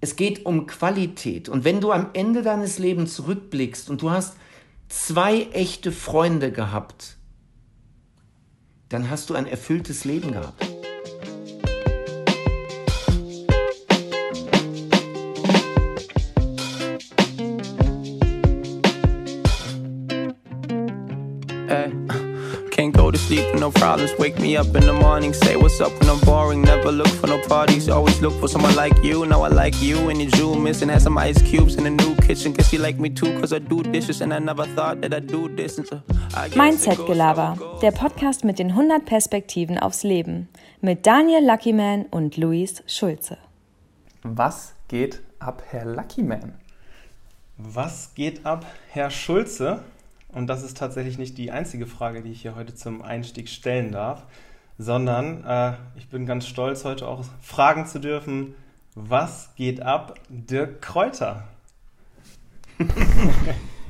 es geht um Qualität. Und wenn du am Ende deines Lebens zurückblickst und du hast zwei echte Freunde gehabt, dann hast du ein erfülltes Leben gehabt. No problems. Wake me up in the morning, say what's up when I'm boring. Never look for no parties, always look for someone like you. Now I like you and your jewel missing. Had some ice cubes in the new kitchen. Guess you like me too, cause I do dishes and I never thought that I'd do this. And so Mindset-Gelaber, der Podcast mit den 100 Perspektiven aufs Leben. Mit Daniel Luckyman und Luis Schulze. Was geht ab, Herr Luckyman? Was geht ab, Herr Schulze? Und das ist tatsächlich nicht die einzige Frage, die ich hier heute zum Einstieg stellen darf, sondern äh, ich bin ganz stolz, heute auch fragen zu dürfen, was geht ab, Dirk Kräuter?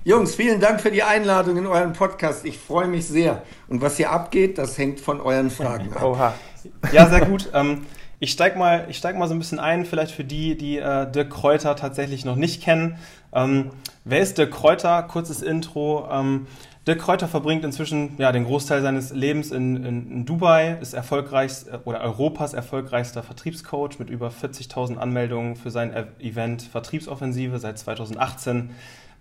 Jungs, vielen Dank für die Einladung in euren Podcast. Ich freue mich sehr. Und was hier abgeht, das hängt von euren Fragen ab. Oha. Ja, sehr gut. Ähm, ich steige mal, steig mal so ein bisschen ein, vielleicht für die, die äh, Dirk Kräuter tatsächlich noch nicht kennen. Ähm, wer ist Dirk Kräuter? Kurzes Intro. Ähm, Dirk Kräuter verbringt inzwischen ja, den Großteil seines Lebens in, in, in Dubai, ist erfolgreich oder Europas erfolgreichster Vertriebscoach mit über 40.000 Anmeldungen für sein Event Vertriebsoffensive seit 2018.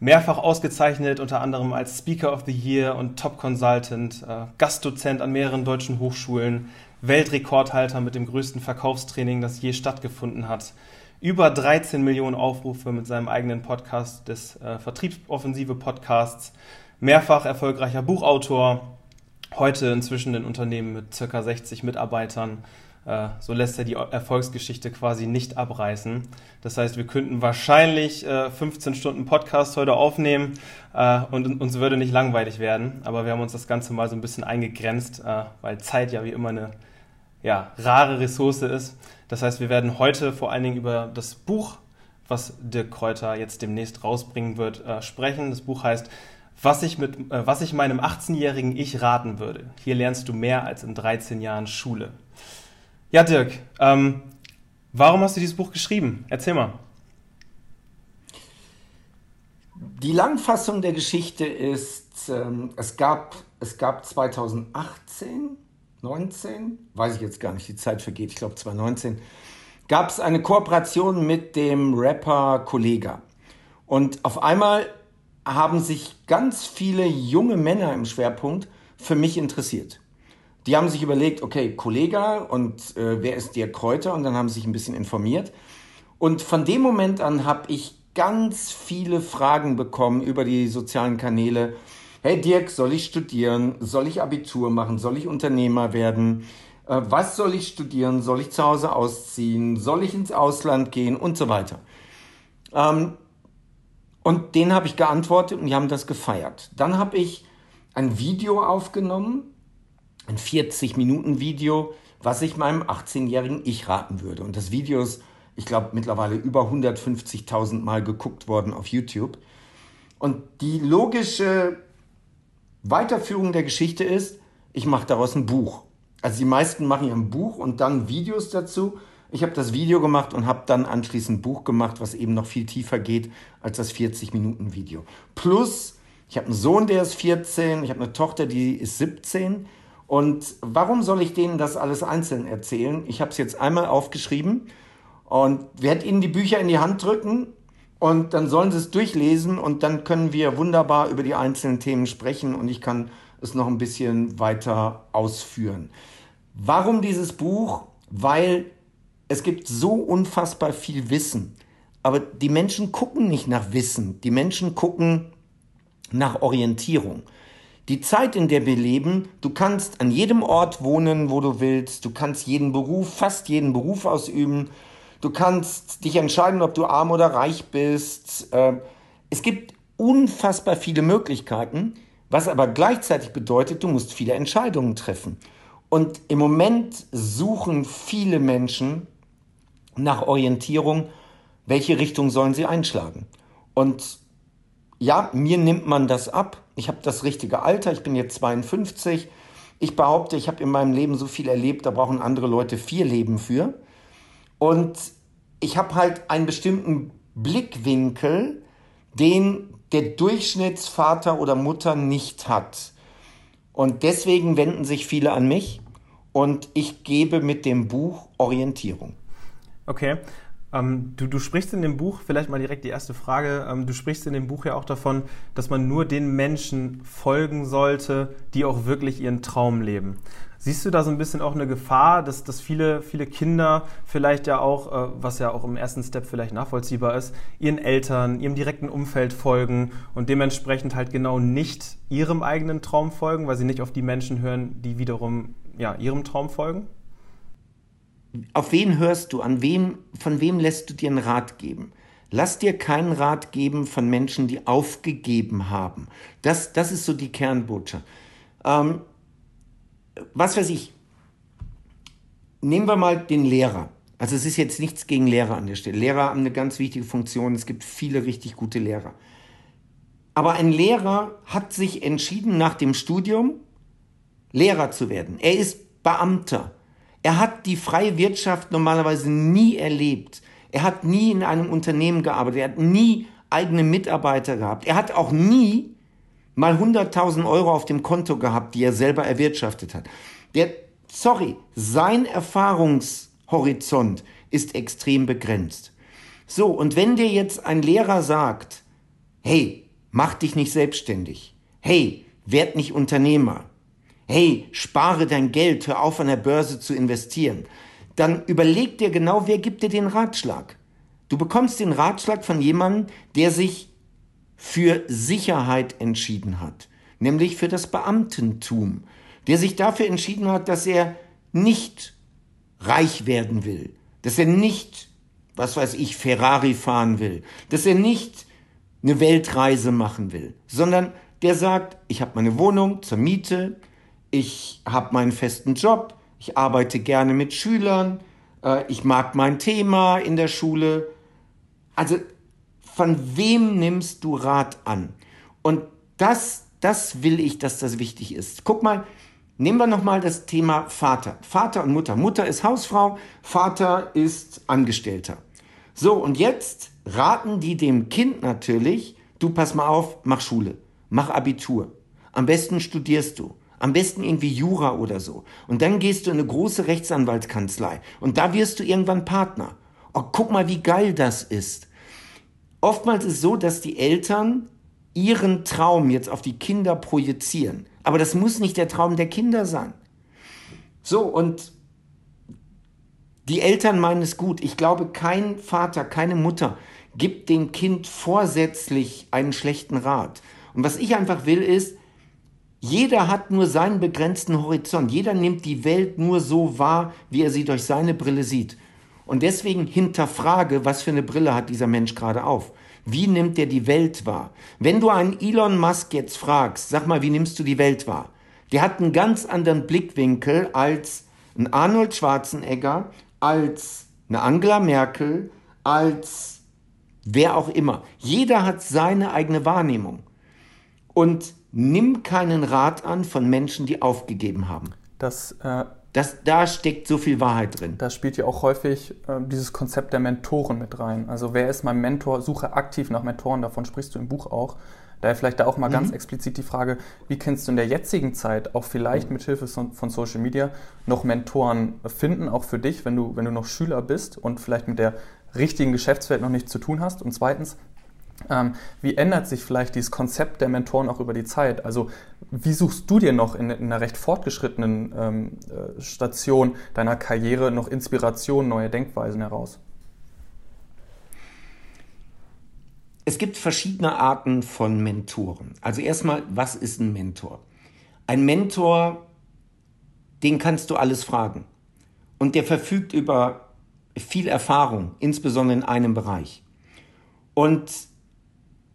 Mehrfach ausgezeichnet, unter anderem als Speaker of the Year und Top Consultant, äh, Gastdozent an mehreren deutschen Hochschulen, Weltrekordhalter mit dem größten Verkaufstraining, das je stattgefunden hat über 13 Millionen Aufrufe mit seinem eigenen Podcast des äh, Vertriebsoffensive Podcasts, mehrfach erfolgreicher Buchautor, heute inzwischen in Unternehmen mit circa 60 Mitarbeitern. Äh, so lässt er die Erfolgsgeschichte quasi nicht abreißen. Das heißt, wir könnten wahrscheinlich äh, 15 Stunden Podcast heute aufnehmen äh, und uns würde nicht langweilig werden. Aber wir haben uns das Ganze mal so ein bisschen eingegrenzt, äh, weil Zeit ja wie immer eine ja, rare Ressource ist. Das heißt, wir werden heute vor allen Dingen über das Buch, was Dirk Kräuter jetzt demnächst rausbringen wird, äh, sprechen. Das Buch heißt was ich, mit, äh, was ich meinem 18-jährigen Ich raten würde. Hier lernst du mehr als in 13 Jahren Schule. Ja, Dirk, ähm, warum hast du dieses Buch geschrieben? Erzähl mal. Die Langfassung der Geschichte ist, ähm, es, gab, es gab 2018 19, weiß ich jetzt gar nicht, die Zeit vergeht, ich glaube 2019, gab es eine Kooperation mit dem Rapper Kollega. Und auf einmal haben sich ganz viele junge Männer im Schwerpunkt für mich interessiert. Die haben sich überlegt, okay, Kollega und äh, wer ist der Kräuter? Und dann haben sie sich ein bisschen informiert. Und von dem Moment an habe ich ganz viele Fragen bekommen über die sozialen Kanäle hey Dirk, soll ich studieren? Soll ich Abitur machen? Soll ich Unternehmer werden? Äh, was soll ich studieren? Soll ich zu Hause ausziehen? Soll ich ins Ausland gehen? Und so weiter. Ähm, und denen habe ich geantwortet und die haben das gefeiert. Dann habe ich ein Video aufgenommen, ein 40-Minuten-Video, was ich meinem 18-jährigen Ich raten würde. Und das Video ist, ich glaube, mittlerweile über 150.000 Mal geguckt worden auf YouTube. Und die logische Weiterführung der Geschichte ist, ich mache daraus ein Buch. Also die meisten machen ja ein Buch und dann Videos dazu. Ich habe das Video gemacht und habe dann anschließend ein Buch gemacht, was eben noch viel tiefer geht als das 40-Minuten-Video. Plus, ich habe einen Sohn, der ist 14, ich habe eine Tochter, die ist 17. Und warum soll ich denen das alles einzeln erzählen? Ich habe es jetzt einmal aufgeschrieben und werde ihnen die Bücher in die Hand drücken und dann sollen sie es durchlesen und dann können wir wunderbar über die einzelnen Themen sprechen und ich kann es noch ein bisschen weiter ausführen. Warum dieses Buch? Weil es gibt so unfassbar viel Wissen. Aber die Menschen gucken nicht nach Wissen. Die Menschen gucken nach Orientierung. Die Zeit, in der wir leben, du kannst an jedem Ort wohnen, wo du willst. Du kannst jeden Beruf, fast jeden Beruf ausüben. Du kannst dich entscheiden, ob du arm oder reich bist. Ähm, es gibt unfassbar viele Möglichkeiten, was aber gleichzeitig bedeutet, du musst viele Entscheidungen treffen. Und im Moment suchen viele Menschen nach Orientierung, welche Richtung sollen sie einschlagen. Und ja, mir nimmt man das ab. Ich habe das richtige Alter, ich bin jetzt 52. Ich behaupte, ich habe in meinem Leben so viel erlebt, da brauchen andere Leute vier Leben für. Und ich habe halt einen bestimmten Blickwinkel, den der Durchschnittsvater oder Mutter nicht hat. Und deswegen wenden sich viele an mich und ich gebe mit dem Buch Orientierung. Okay. Ähm, du, du sprichst in dem Buch, vielleicht mal direkt die erste Frage, ähm, du sprichst in dem Buch ja auch davon, dass man nur den Menschen folgen sollte, die auch wirklich ihren Traum leben. Siehst du da so ein bisschen auch eine Gefahr, dass, dass viele, viele Kinder vielleicht ja auch, äh, was ja auch im ersten Step vielleicht nachvollziehbar ist, ihren Eltern, ihrem direkten Umfeld folgen und dementsprechend halt genau nicht ihrem eigenen Traum folgen, weil sie nicht auf die Menschen hören, die wiederum ja, ihrem Traum folgen? Auf wen hörst du? An wem, von wem lässt du dir einen Rat geben? Lass dir keinen Rat geben von Menschen, die aufgegeben haben. Das, das ist so die Kernbotschaft. Ähm, was weiß ich, nehmen wir mal den Lehrer. Also es ist jetzt nichts gegen Lehrer an der Stelle. Lehrer haben eine ganz wichtige Funktion. Es gibt viele richtig gute Lehrer. Aber ein Lehrer hat sich entschieden, nach dem Studium Lehrer zu werden. Er ist Beamter. Er hat die freie Wirtschaft normalerweise nie erlebt. Er hat nie in einem Unternehmen gearbeitet. Er hat nie eigene Mitarbeiter gehabt. Er hat auch nie mal 100.000 Euro auf dem Konto gehabt, die er selber erwirtschaftet hat. Der, sorry, sein Erfahrungshorizont ist extrem begrenzt. So, und wenn dir jetzt ein Lehrer sagt, hey, mach dich nicht selbstständig, hey, werd nicht Unternehmer, hey, spare dein Geld, hör auf an der Börse zu investieren, dann überleg dir genau, wer gibt dir den Ratschlag. Du bekommst den Ratschlag von jemandem, der sich für Sicherheit entschieden hat, nämlich für das Beamtentum, der sich dafür entschieden hat, dass er nicht reich werden will, dass er nicht, was weiß ich, Ferrari fahren will, dass er nicht eine Weltreise machen will, sondern der sagt, ich habe meine Wohnung zur Miete, ich habe meinen festen Job, ich arbeite gerne mit Schülern, äh, ich mag mein Thema in der Schule. Also von wem nimmst du Rat an? Und das, das will ich, dass das wichtig ist. Guck mal, nehmen wir nochmal das Thema Vater. Vater und Mutter. Mutter ist Hausfrau, Vater ist Angestellter. So, und jetzt raten die dem Kind natürlich, du pass mal auf, mach Schule, mach Abitur. Am besten studierst du. Am besten irgendwie Jura oder so. Und dann gehst du in eine große Rechtsanwaltskanzlei. Und da wirst du irgendwann Partner. Oh, guck mal, wie geil das ist. Oftmals ist es so, dass die Eltern ihren Traum jetzt auf die Kinder projizieren. Aber das muss nicht der Traum der Kinder sein. So, und die Eltern meinen es gut. Ich glaube, kein Vater, keine Mutter gibt dem Kind vorsätzlich einen schlechten Rat. Und was ich einfach will, ist, jeder hat nur seinen begrenzten Horizont. Jeder nimmt die Welt nur so wahr, wie er sie durch seine Brille sieht. Und deswegen hinterfrage, was für eine Brille hat dieser Mensch gerade auf? Wie nimmt er die Welt wahr? Wenn du einen Elon Musk jetzt fragst, sag mal, wie nimmst du die Welt wahr? Der hat einen ganz anderen Blickwinkel als ein Arnold Schwarzenegger, als eine Angela Merkel, als wer auch immer. Jeder hat seine eigene Wahrnehmung. Und nimm keinen Rat an von Menschen, die aufgegeben haben. Das äh, das, da steckt so viel Wahrheit drin. Da spielt ja auch häufig äh, dieses Konzept der Mentoren mit rein. Also wer ist mein Mentor? Suche aktiv nach Mentoren, davon sprichst du im Buch auch. Daher vielleicht da auch mal mhm. ganz explizit die Frage, wie kannst du in der jetzigen Zeit auch vielleicht mhm. mit Hilfe von Social Media noch Mentoren finden, auch für dich, wenn du, wenn du noch Schüler bist und vielleicht mit der richtigen Geschäftswelt noch nichts zu tun hast? Und zweitens, ähm, wie ändert sich vielleicht dieses Konzept der Mentoren auch über die Zeit? Also wie suchst du dir noch in, in einer recht fortgeschrittenen ähm, äh, Station deiner Karriere noch Inspiration, neue Denkweisen heraus? Es gibt verschiedene Arten von Mentoren. Also erstmal, was ist ein Mentor? Ein Mentor, den kannst du alles fragen. Und der verfügt über viel Erfahrung, insbesondere in einem Bereich. Und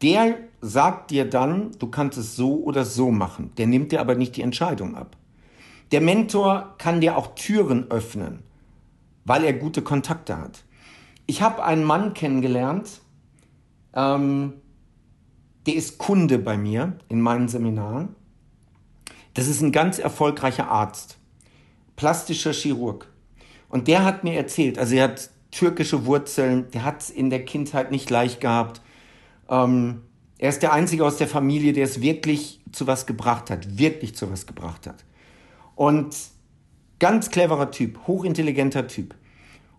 der sagt dir dann, du kannst es so oder so machen. Der nimmt dir aber nicht die Entscheidung ab. Der Mentor kann dir auch Türen öffnen, weil er gute Kontakte hat. Ich habe einen Mann kennengelernt, ähm, der ist Kunde bei mir in meinen Seminaren. Das ist ein ganz erfolgreicher Arzt, plastischer Chirurg. Und der hat mir erzählt, also er hat türkische Wurzeln, der hat es in der Kindheit nicht leicht gehabt. Ähm, er ist der Einzige aus der Familie, der es wirklich zu was gebracht hat, wirklich zu was gebracht hat. Und ganz cleverer Typ, hochintelligenter Typ.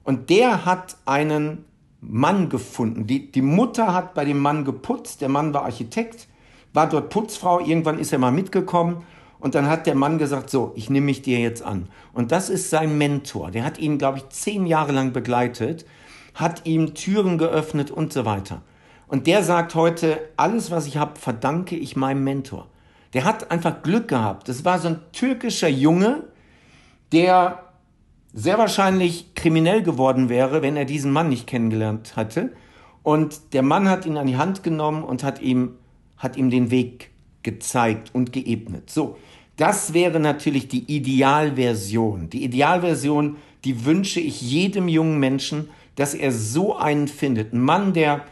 Und der hat einen Mann gefunden. Die, die Mutter hat bei dem Mann geputzt, der Mann war Architekt, war dort Putzfrau, irgendwann ist er mal mitgekommen und dann hat der Mann gesagt, so, ich nehme mich dir jetzt an. Und das ist sein Mentor. Der hat ihn, glaube ich, zehn Jahre lang begleitet, hat ihm Türen geöffnet und so weiter. Und der sagt heute, alles, was ich habe, verdanke ich meinem Mentor. Der hat einfach Glück gehabt. Das war so ein türkischer Junge, der sehr wahrscheinlich kriminell geworden wäre, wenn er diesen Mann nicht kennengelernt hatte. Und der Mann hat ihn an die Hand genommen und hat ihm, hat ihm den Weg gezeigt und geebnet. So, das wäre natürlich die Idealversion. Die Idealversion, die wünsche ich jedem jungen Menschen, dass er so einen findet. Ein Mann, der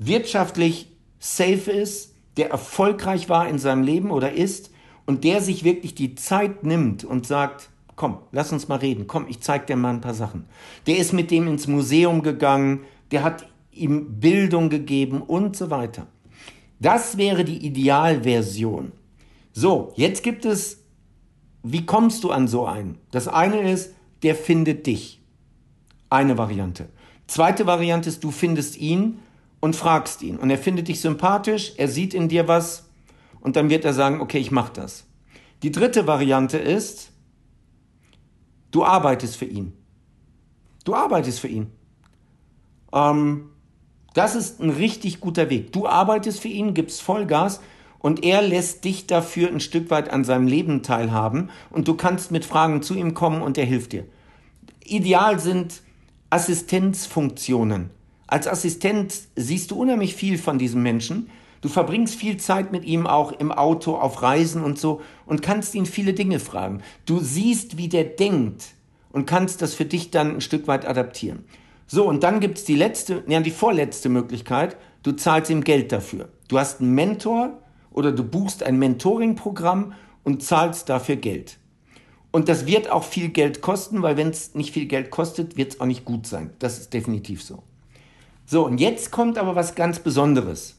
wirtschaftlich safe ist, der erfolgreich war in seinem Leben oder ist und der sich wirklich die Zeit nimmt und sagt, komm, lass uns mal reden, komm, ich zeig dir mal ein paar Sachen. Der ist mit dem ins Museum gegangen, der hat ihm Bildung gegeben und so weiter. Das wäre die Idealversion. So, jetzt gibt es, wie kommst du an so einen? Das eine ist, der findet dich. Eine Variante. Zweite Variante ist, du findest ihn und fragst ihn. Und er findet dich sympathisch, er sieht in dir was und dann wird er sagen, okay, ich mach das. Die dritte Variante ist, du arbeitest für ihn. Du arbeitest für ihn. Ähm, das ist ein richtig guter Weg. Du arbeitest für ihn, gibst Vollgas und er lässt dich dafür ein Stück weit an seinem Leben teilhaben und du kannst mit Fragen zu ihm kommen und er hilft dir. Ideal sind Assistenzfunktionen. Als Assistent siehst du unheimlich viel von diesem Menschen. Du verbringst viel Zeit mit ihm auch im Auto, auf Reisen und so und kannst ihn viele Dinge fragen. Du siehst, wie der denkt und kannst das für dich dann ein Stück weit adaptieren. So, und dann gibt's die letzte, ja, die vorletzte Möglichkeit. Du zahlst ihm Geld dafür. Du hast einen Mentor oder du buchst ein Mentoring-Programm und zahlst dafür Geld. Und das wird auch viel Geld kosten, weil wenn es nicht viel Geld kostet, wird es auch nicht gut sein. Das ist definitiv so. So, und jetzt kommt aber was ganz Besonderes.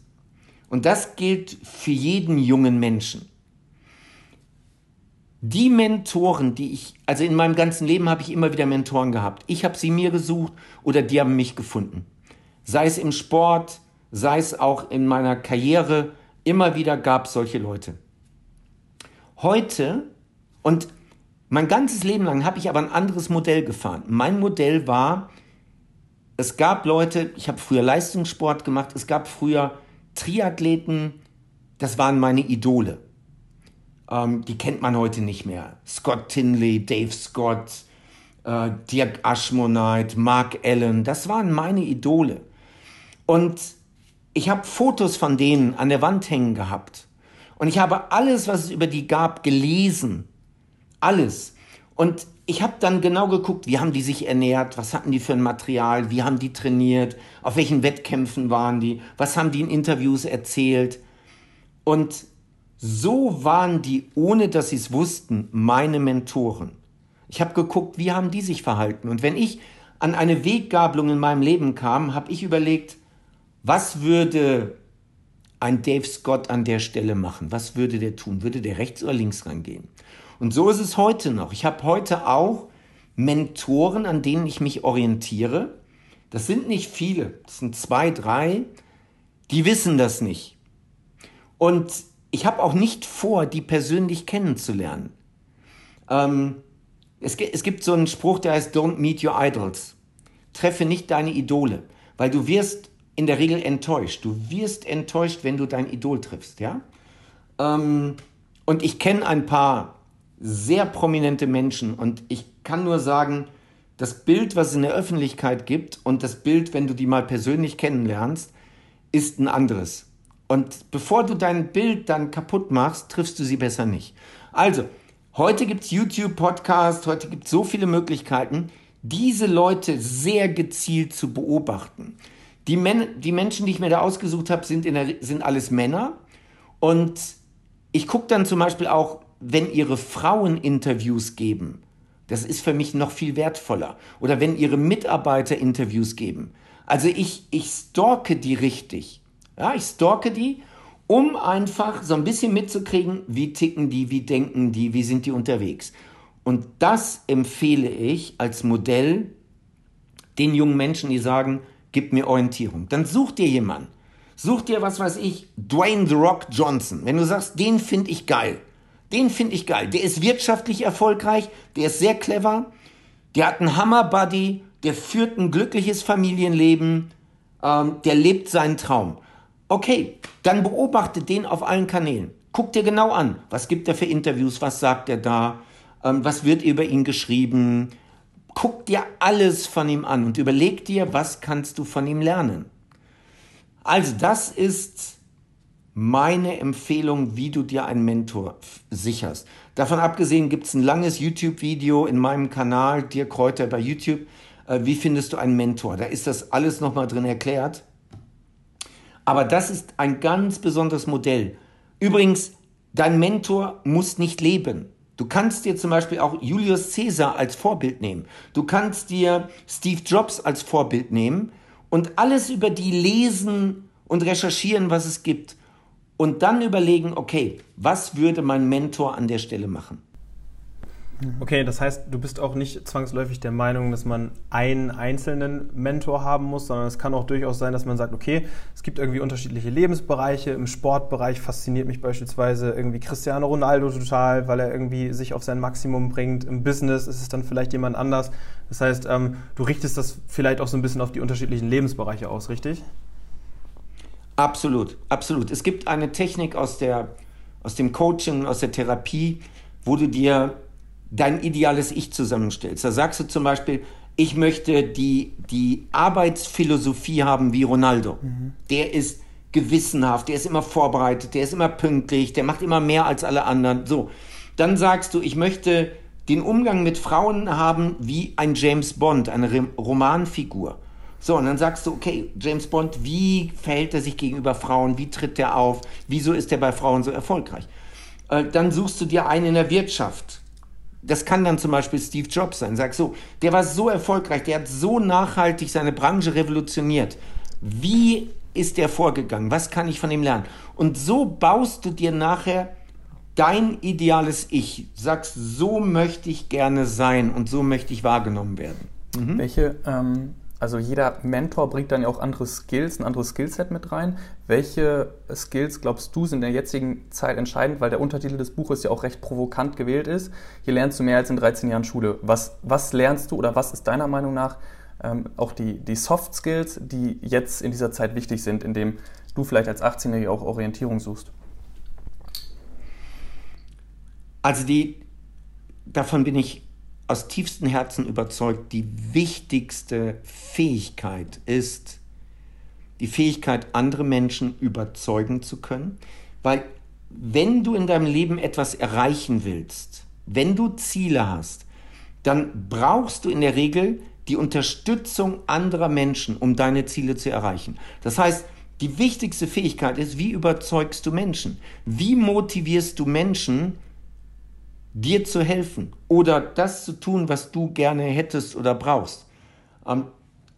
Und das gilt für jeden jungen Menschen. Die Mentoren, die ich, also in meinem ganzen Leben habe ich immer wieder Mentoren gehabt. Ich habe sie mir gesucht oder die haben mich gefunden. Sei es im Sport, sei es auch in meiner Karriere, immer wieder gab es solche Leute. Heute und mein ganzes Leben lang habe ich aber ein anderes Modell gefahren. Mein Modell war, es gab Leute, ich habe früher Leistungssport gemacht, es gab früher Triathleten, das waren meine Idole. Ähm, die kennt man heute nicht mehr. Scott Tinley, Dave Scott, äh, Dirk Ashmonite, Mark Allen, das waren meine Idole. Und ich habe Fotos von denen an der Wand hängen gehabt. Und ich habe alles, was es über die gab, gelesen. Alles. Und ich habe dann genau geguckt, wie haben die sich ernährt, was hatten die für ein Material, wie haben die trainiert, auf welchen Wettkämpfen waren die, was haben die in Interviews erzählt. Und so waren die, ohne dass sie es wussten, meine Mentoren. Ich habe geguckt, wie haben die sich verhalten. Und wenn ich an eine Weggabelung in meinem Leben kam, habe ich überlegt, was würde ein Dave Scott an der Stelle machen? Was würde der tun? Würde der rechts oder links rangehen? Und so ist es heute noch. Ich habe heute auch Mentoren, an denen ich mich orientiere. Das sind nicht viele, das sind zwei, drei, die wissen das nicht. Und ich habe auch nicht vor, die persönlich kennenzulernen. Ähm, es, es gibt so einen Spruch, der heißt Don't meet your idols. Treffe nicht deine Idole, weil du wirst in der Regel enttäuscht. Du wirst enttäuscht, wenn du dein Idol triffst, ja? Ähm, und ich kenne ein paar sehr prominente Menschen. Und ich kann nur sagen, das Bild, was es in der Öffentlichkeit gibt und das Bild, wenn du die mal persönlich kennenlernst, ist ein anderes. Und bevor du dein Bild dann kaputt machst, triffst du sie besser nicht. Also, heute gibt es YouTube, Podcast, heute gibt es so viele Möglichkeiten, diese Leute sehr gezielt zu beobachten. Die, Men die Menschen, die ich mir da ausgesucht habe, sind, sind alles Männer. Und ich gucke dann zum Beispiel auch wenn ihre Frauen Interviews geben, Das ist für mich noch viel wertvoller. Oder wenn ihre Mitarbeiter Interviews geben. Also ich, ich stalke die richtig. Ja, ich stalke die, um einfach so ein bisschen mitzukriegen, wie ticken die, wie denken die, wie sind die unterwegs. Und das empfehle ich als Modell den jungen Menschen, die sagen, gib mir Orientierung. Dann such dir jemanden. Such dir, was weiß ich, Dwayne The Rock Johnson. Wenn du sagst, den finde ich geil. Den finde ich geil. Der ist wirtschaftlich erfolgreich, der ist sehr clever, der hat einen Hammer-Buddy, der führt ein glückliches Familienleben, ähm, der lebt seinen Traum. Okay, dann beobachte den auf allen Kanälen. Guck dir genau an, was gibt er für Interviews, was sagt er da, ähm, was wird über ihn geschrieben. Guck dir alles von ihm an und überleg dir, was kannst du von ihm lernen. Also das ist meine Empfehlung, wie du dir einen Mentor sicherst. Davon abgesehen gibt es ein langes YouTube-Video in meinem Kanal, Dir Kräuter bei YouTube. Äh, wie findest du einen Mentor? Da ist das alles nochmal drin erklärt. Aber das ist ein ganz besonderes Modell. Übrigens, dein Mentor muss nicht leben. Du kannst dir zum Beispiel auch Julius Caesar als Vorbild nehmen. Du kannst dir Steve Jobs als Vorbild nehmen und alles über die lesen und recherchieren, was es gibt und dann überlegen, okay, was würde mein Mentor an der Stelle machen? Okay, das heißt, du bist auch nicht zwangsläufig der Meinung, dass man einen einzelnen Mentor haben muss, sondern es kann auch durchaus sein, dass man sagt, okay, es gibt irgendwie unterschiedliche Lebensbereiche. Im Sportbereich fasziniert mich beispielsweise irgendwie Cristiano Ronaldo total, weil er irgendwie sich auf sein Maximum bringt. Im Business ist es dann vielleicht jemand anders. Das heißt, ähm, du richtest das vielleicht auch so ein bisschen auf die unterschiedlichen Lebensbereiche aus, richtig? Absolut, absolut. Es gibt eine Technik aus, der, aus dem Coaching, aus der Therapie, wo du dir dein ideales Ich zusammenstellst. Da sagst du zum Beispiel, ich möchte die, die Arbeitsphilosophie haben wie Ronaldo. Mhm. Der ist gewissenhaft, der ist immer vorbereitet, der ist immer pünktlich, der macht immer mehr als alle anderen. So. Dann sagst du, ich möchte den Umgang mit Frauen haben wie ein James Bond, eine Romanfigur. So, und dann sagst du, okay, James Bond, wie verhält er sich gegenüber Frauen? Wie tritt er auf? Wieso ist er bei Frauen so erfolgreich? Äh, dann suchst du dir einen in der Wirtschaft. Das kann dann zum Beispiel Steve Jobs sein. Sag so, der war so erfolgreich, der hat so nachhaltig seine Branche revolutioniert. Wie ist der vorgegangen? Was kann ich von ihm lernen? Und so baust du dir nachher dein ideales Ich. Sagst, so möchte ich gerne sein und so möchte ich wahrgenommen werden. Mhm. Welche ähm, also jeder Mentor bringt dann ja auch andere Skills, ein anderes Skillset mit rein. Welche Skills glaubst du sind in der jetzigen Zeit entscheidend, weil der Untertitel des Buches ja auch recht provokant gewählt ist. Hier lernst du mehr als in 13 Jahren Schule. Was, was lernst du oder was ist deiner Meinung nach ähm, auch die, die Soft Skills, die jetzt in dieser Zeit wichtig sind, in dem du vielleicht als 18-Jähriger auch Orientierung suchst? Also die, davon bin ich aus tiefstem Herzen überzeugt, die wichtigste Fähigkeit ist, die Fähigkeit, andere Menschen überzeugen zu können. Weil wenn du in deinem Leben etwas erreichen willst, wenn du Ziele hast, dann brauchst du in der Regel die Unterstützung anderer Menschen, um deine Ziele zu erreichen. Das heißt, die wichtigste Fähigkeit ist, wie überzeugst du Menschen? Wie motivierst du Menschen, dir zu helfen oder das zu tun, was du gerne hättest oder brauchst. Ähm,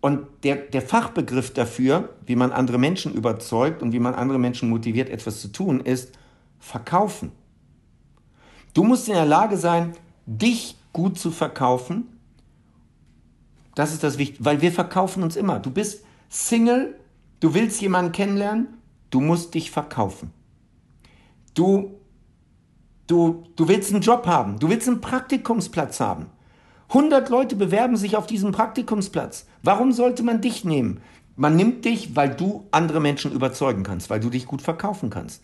und der, der Fachbegriff dafür, wie man andere Menschen überzeugt und wie man andere Menschen motiviert, etwas zu tun, ist verkaufen. Du musst in der Lage sein, dich gut zu verkaufen. Das ist das Wichtige, weil wir verkaufen uns immer. Du bist Single, du willst jemanden kennenlernen, du musst dich verkaufen. Du Du, du willst einen Job haben, du willst einen Praktikumsplatz haben. 100 Leute bewerben sich auf diesen Praktikumsplatz. Warum sollte man dich nehmen? Man nimmt dich, weil du andere Menschen überzeugen kannst, weil du dich gut verkaufen kannst.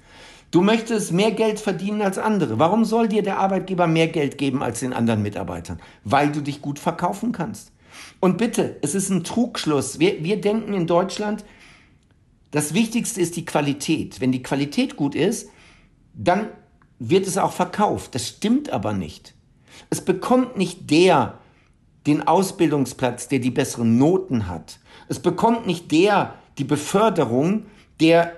Du möchtest mehr Geld verdienen als andere. Warum soll dir der Arbeitgeber mehr Geld geben als den anderen Mitarbeitern? Weil du dich gut verkaufen kannst. Und bitte, es ist ein Trugschluss. Wir, wir denken in Deutschland, das Wichtigste ist die Qualität. Wenn die Qualität gut ist, dann wird es auch verkauft. Das stimmt aber nicht. Es bekommt nicht der den Ausbildungsplatz, der die besseren Noten hat. Es bekommt nicht der die Beförderung, der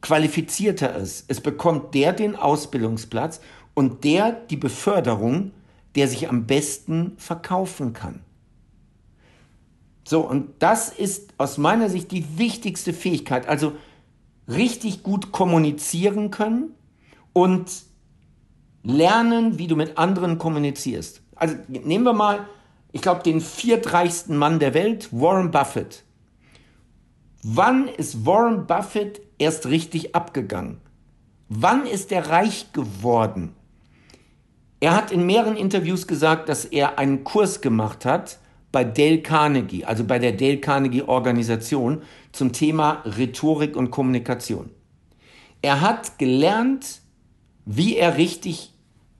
qualifizierter ist. Es bekommt der den Ausbildungsplatz und der die Beförderung, der sich am besten verkaufen kann. So, und das ist aus meiner Sicht die wichtigste Fähigkeit. Also richtig gut kommunizieren können und lernen, wie du mit anderen kommunizierst. Also nehmen wir mal, ich glaube, den viertreichsten Mann der Welt, Warren Buffett. Wann ist Warren Buffett erst richtig abgegangen? Wann ist er reich geworden? Er hat in mehreren Interviews gesagt, dass er einen Kurs gemacht hat bei Dale Carnegie, also bei der Dale Carnegie Organisation zum Thema Rhetorik und Kommunikation. Er hat gelernt, wie er richtig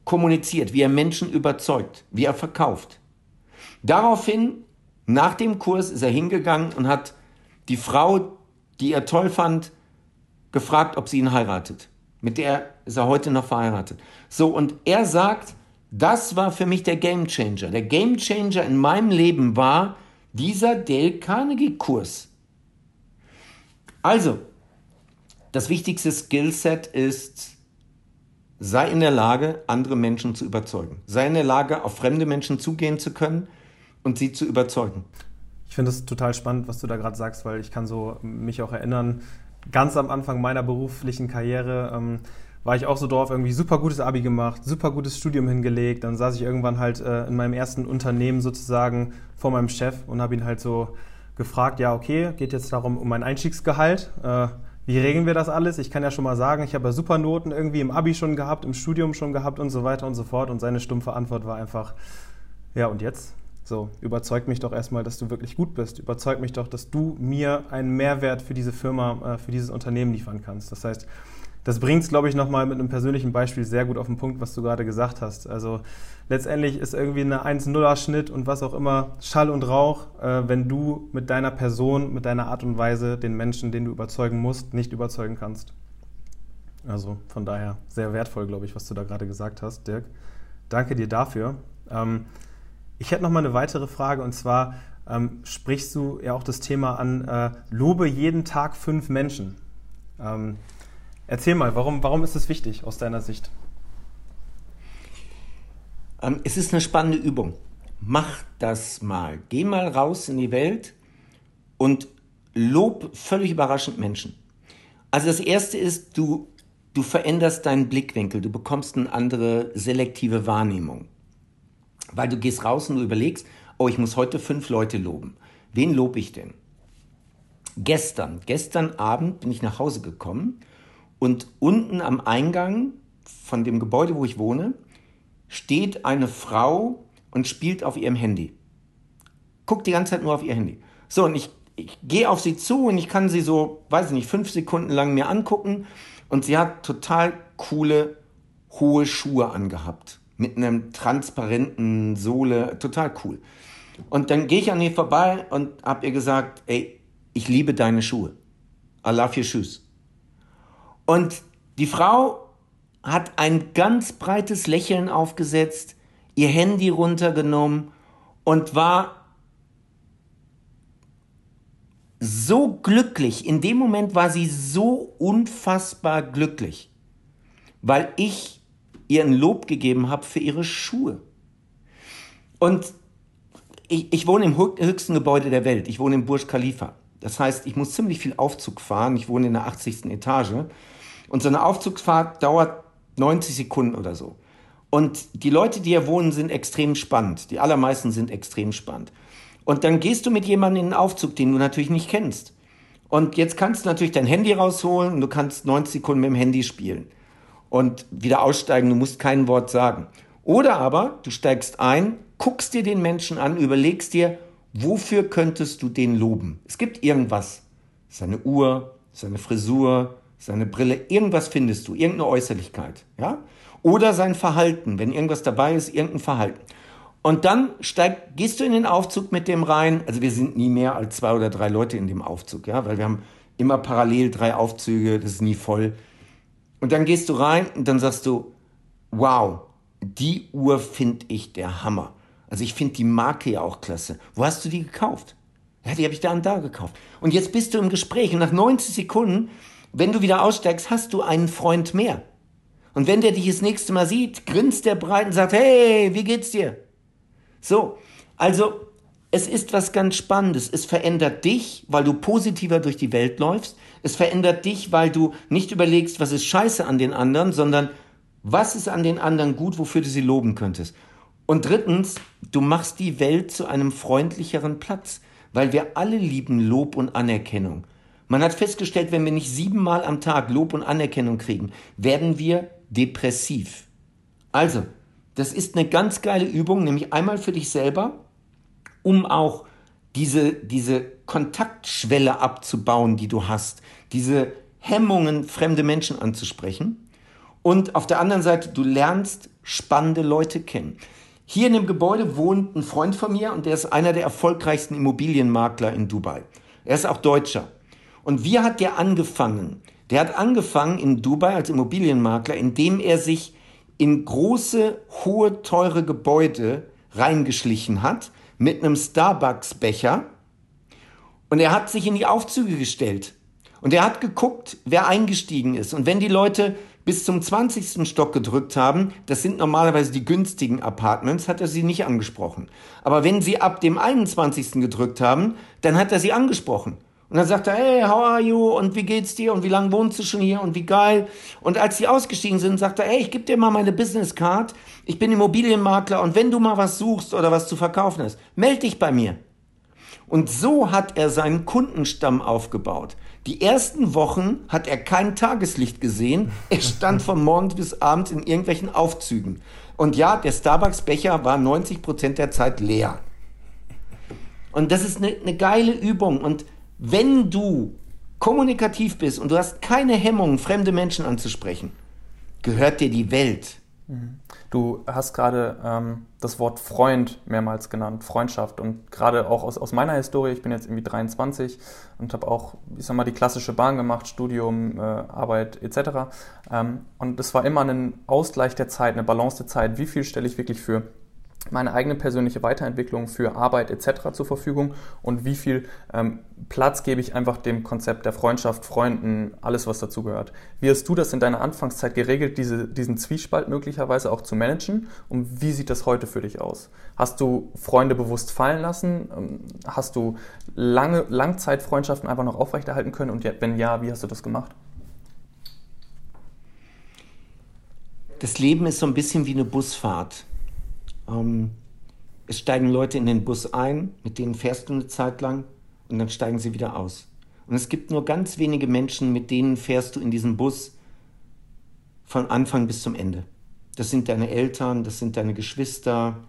kommuniziert, wie er Menschen überzeugt, wie er verkauft. Daraufhin, nach dem Kurs, ist er hingegangen und hat die Frau, die er toll fand, gefragt, ob sie ihn heiratet. Mit der ist er heute noch verheiratet. So, und er sagt, das war für mich der Game Changer. Der Game Changer in meinem Leben war dieser Dale Carnegie Kurs. Also, das wichtigste Skillset ist, sei in der Lage, andere Menschen zu überzeugen. Sei in der Lage, auf fremde Menschen zugehen zu können und sie zu überzeugen. Ich finde es total spannend, was du da gerade sagst, weil ich kann so mich auch erinnern, ganz am Anfang meiner beruflichen Karriere ähm, war ich auch so drauf, irgendwie super gutes Abi gemacht, super gutes Studium hingelegt. Dann saß ich irgendwann halt äh, in meinem ersten Unternehmen sozusagen vor meinem Chef und habe ihn halt so gefragt, ja okay, geht jetzt darum um mein Einstiegsgehalt. Äh, wie regeln wir das alles? Ich kann ja schon mal sagen, ich habe ja super Noten irgendwie im Abi schon gehabt, im Studium schon gehabt und so weiter und so fort. Und seine stumpfe Antwort war einfach, ja und jetzt? So, überzeug mich doch erstmal, dass du wirklich gut bist. Überzeug mich doch, dass du mir einen Mehrwert für diese Firma, äh, für dieses Unternehmen liefern kannst. Das heißt, das bringt es, glaube ich, nochmal mit einem persönlichen Beispiel sehr gut auf den Punkt, was du gerade gesagt hast. Also letztendlich ist irgendwie eine 1-0er-Schnitt und was auch immer Schall und Rauch, äh, wenn du mit deiner Person, mit deiner Art und Weise den Menschen, den du überzeugen musst, nicht überzeugen kannst. Also von daher sehr wertvoll, glaube ich, was du da gerade gesagt hast, Dirk. Danke dir dafür. Ähm, ich hätte noch mal eine weitere Frage und zwar ähm, sprichst du ja auch das Thema an, äh, lobe jeden Tag fünf Menschen. Ähm, erzähl mal, warum, warum ist das wichtig aus deiner Sicht? Ähm, es ist eine spannende Übung. Mach das mal. Geh mal raus in die Welt und lob völlig überraschend Menschen. Also das Erste ist, du, du veränderst deinen Blickwinkel, du bekommst eine andere selektive Wahrnehmung. Weil du gehst raus und du überlegst, oh, ich muss heute fünf Leute loben. Wen lobe ich denn? Gestern, gestern Abend bin ich nach Hause gekommen und unten am Eingang von dem Gebäude, wo ich wohne, steht eine Frau und spielt auf ihrem Handy. Guckt die ganze Zeit nur auf ihr Handy. So, und ich, ich gehe auf sie zu und ich kann sie so, weiß ich nicht, fünf Sekunden lang mir angucken und sie hat total coole, hohe Schuhe angehabt mit einem transparenten Sohle, total cool. Und dann gehe ich an ihr vorbei und habe ihr gesagt, ey, ich liebe deine Schuhe. I love your shoes. Und die Frau hat ein ganz breites Lächeln aufgesetzt, ihr Handy runtergenommen und war so glücklich. In dem Moment war sie so unfassbar glücklich, weil ich ihr ein Lob gegeben habe für ihre Schuhe. Und ich, ich wohne im höchsten Gebäude der Welt. Ich wohne im Burj Khalifa. Das heißt, ich muss ziemlich viel Aufzug fahren. Ich wohne in der 80. Etage. Und so eine Aufzugsfahrt dauert 90 Sekunden oder so. Und die Leute, die hier wohnen, sind extrem spannend. Die allermeisten sind extrem spannend. Und dann gehst du mit jemandem in den Aufzug, den du natürlich nicht kennst. Und jetzt kannst du natürlich dein Handy rausholen und du kannst 90 Sekunden mit dem Handy spielen und wieder aussteigen, du musst kein Wort sagen. Oder aber du steigst ein, guckst dir den Menschen an, überlegst dir, wofür könntest du den loben? Es gibt irgendwas. Seine Uhr, seine Frisur, seine Brille, irgendwas findest du, irgendeine Äußerlichkeit, ja? Oder sein Verhalten, wenn irgendwas dabei ist, irgendein Verhalten. Und dann steig, gehst du in den Aufzug mit dem rein. Also wir sind nie mehr als zwei oder drei Leute in dem Aufzug, ja, weil wir haben immer parallel drei Aufzüge, das ist nie voll. Und dann gehst du rein und dann sagst du, wow, die Uhr finde ich der Hammer. Also ich finde die Marke ja auch klasse. Wo hast du die gekauft? Ja, die habe ich da und da gekauft. Und jetzt bist du im Gespräch und nach 90 Sekunden, wenn du wieder aussteigst, hast du einen Freund mehr. Und wenn der dich das nächste Mal sieht, grinst der breit und sagt, hey, wie geht's dir? So, also es ist was ganz Spannendes. Es verändert dich, weil du positiver durch die Welt läufst. Es verändert dich, weil du nicht überlegst, was ist scheiße an den anderen, sondern was ist an den anderen gut, wofür du sie loben könntest. Und drittens, du machst die Welt zu einem freundlicheren Platz, weil wir alle lieben Lob und Anerkennung. Man hat festgestellt, wenn wir nicht siebenmal am Tag Lob und Anerkennung kriegen, werden wir depressiv. Also, das ist eine ganz geile Übung, nämlich einmal für dich selber, um auch diese, diese Kontaktschwelle abzubauen, die du hast, diese Hemmungen, fremde Menschen anzusprechen. Und auf der anderen Seite, du lernst spannende Leute kennen. Hier in dem Gebäude wohnt ein Freund von mir und der ist einer der erfolgreichsten Immobilienmakler in Dubai. Er ist auch Deutscher. Und wie hat der angefangen? Der hat angefangen in Dubai als Immobilienmakler, indem er sich in große, hohe, teure Gebäude reingeschlichen hat mit einem Starbucks-Becher und er hat sich in die Aufzüge gestellt und er hat geguckt, wer eingestiegen ist. Und wenn die Leute bis zum 20. Stock gedrückt haben, das sind normalerweise die günstigen Apartments, hat er sie nicht angesprochen. Aber wenn sie ab dem 21. gedrückt haben, dann hat er sie angesprochen. Und dann sagt er, hey, how are you? Und wie geht's dir? Und wie lange wohnst du schon hier? Und wie geil? Und als sie ausgestiegen sind, sagt er, hey, ich gebe dir mal meine Business Card. Ich bin Immobilienmakler und wenn du mal was suchst oder was zu verkaufen hast, melde dich bei mir. Und so hat er seinen Kundenstamm aufgebaut. Die ersten Wochen hat er kein Tageslicht gesehen. Er stand von morgens bis abends in irgendwelchen Aufzügen. Und ja, der Starbucks-Becher war 90 Prozent der Zeit leer. Und das ist eine, eine geile Übung. Und wenn du kommunikativ bist und du hast keine Hemmung, fremde Menschen anzusprechen, gehört dir die Welt. Du hast gerade ähm, das Wort Freund mehrmals genannt, Freundschaft. Und gerade auch aus, aus meiner Historie, ich bin jetzt irgendwie 23 und habe auch, ich sag mal, die klassische Bahn gemacht, Studium, äh, Arbeit etc. Ähm, und es war immer ein Ausgleich der Zeit, eine Balance der Zeit. Wie viel stelle ich wirklich für meine eigene persönliche Weiterentwicklung für Arbeit etc. zur Verfügung und wie viel ähm, Platz gebe ich einfach dem Konzept der Freundschaft, Freunden, alles was dazugehört. Wie hast du das in deiner Anfangszeit geregelt, diese, diesen Zwiespalt möglicherweise auch zu managen und wie sieht das heute für dich aus? Hast du Freunde bewusst fallen lassen? Ähm, hast du lange Langzeitfreundschaften einfach noch aufrechterhalten können und wenn ja, wie hast du das gemacht? Das Leben ist so ein bisschen wie eine Busfahrt. Ähm, es steigen Leute in den Bus ein, mit denen fährst du eine Zeit lang und dann steigen sie wieder aus. Und es gibt nur ganz wenige Menschen, mit denen fährst du in diesem Bus von Anfang bis zum Ende. Das sind deine Eltern, das sind deine Geschwister,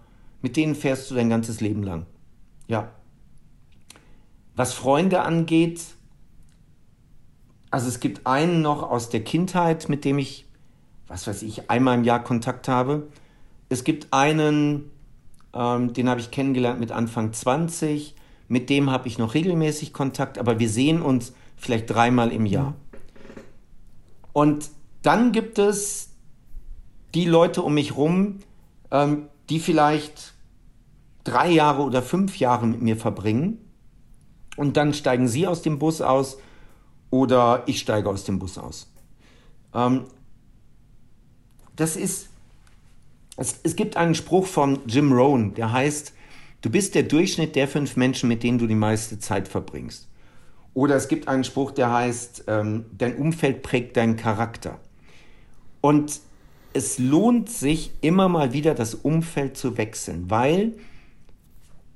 mit denen fährst du dein ganzes Leben lang. Ja. Was Freunde angeht, also es gibt einen noch aus der Kindheit, mit dem ich, was weiß ich, einmal im Jahr Kontakt habe es gibt einen, ähm, den habe ich kennengelernt mit Anfang 20, mit dem habe ich noch regelmäßig Kontakt, aber wir sehen uns vielleicht dreimal im Jahr. Und dann gibt es die Leute um mich rum, ähm, die vielleicht drei Jahre oder fünf Jahre mit mir verbringen. Und dann steigen sie aus dem Bus aus oder ich steige aus dem Bus aus. Ähm, das ist es, es gibt einen Spruch von Jim Rohn, der heißt, du bist der Durchschnitt der fünf Menschen, mit denen du die meiste Zeit verbringst. Oder es gibt einen Spruch, der heißt, ähm, dein Umfeld prägt deinen Charakter. Und es lohnt sich immer mal wieder das Umfeld zu wechseln, weil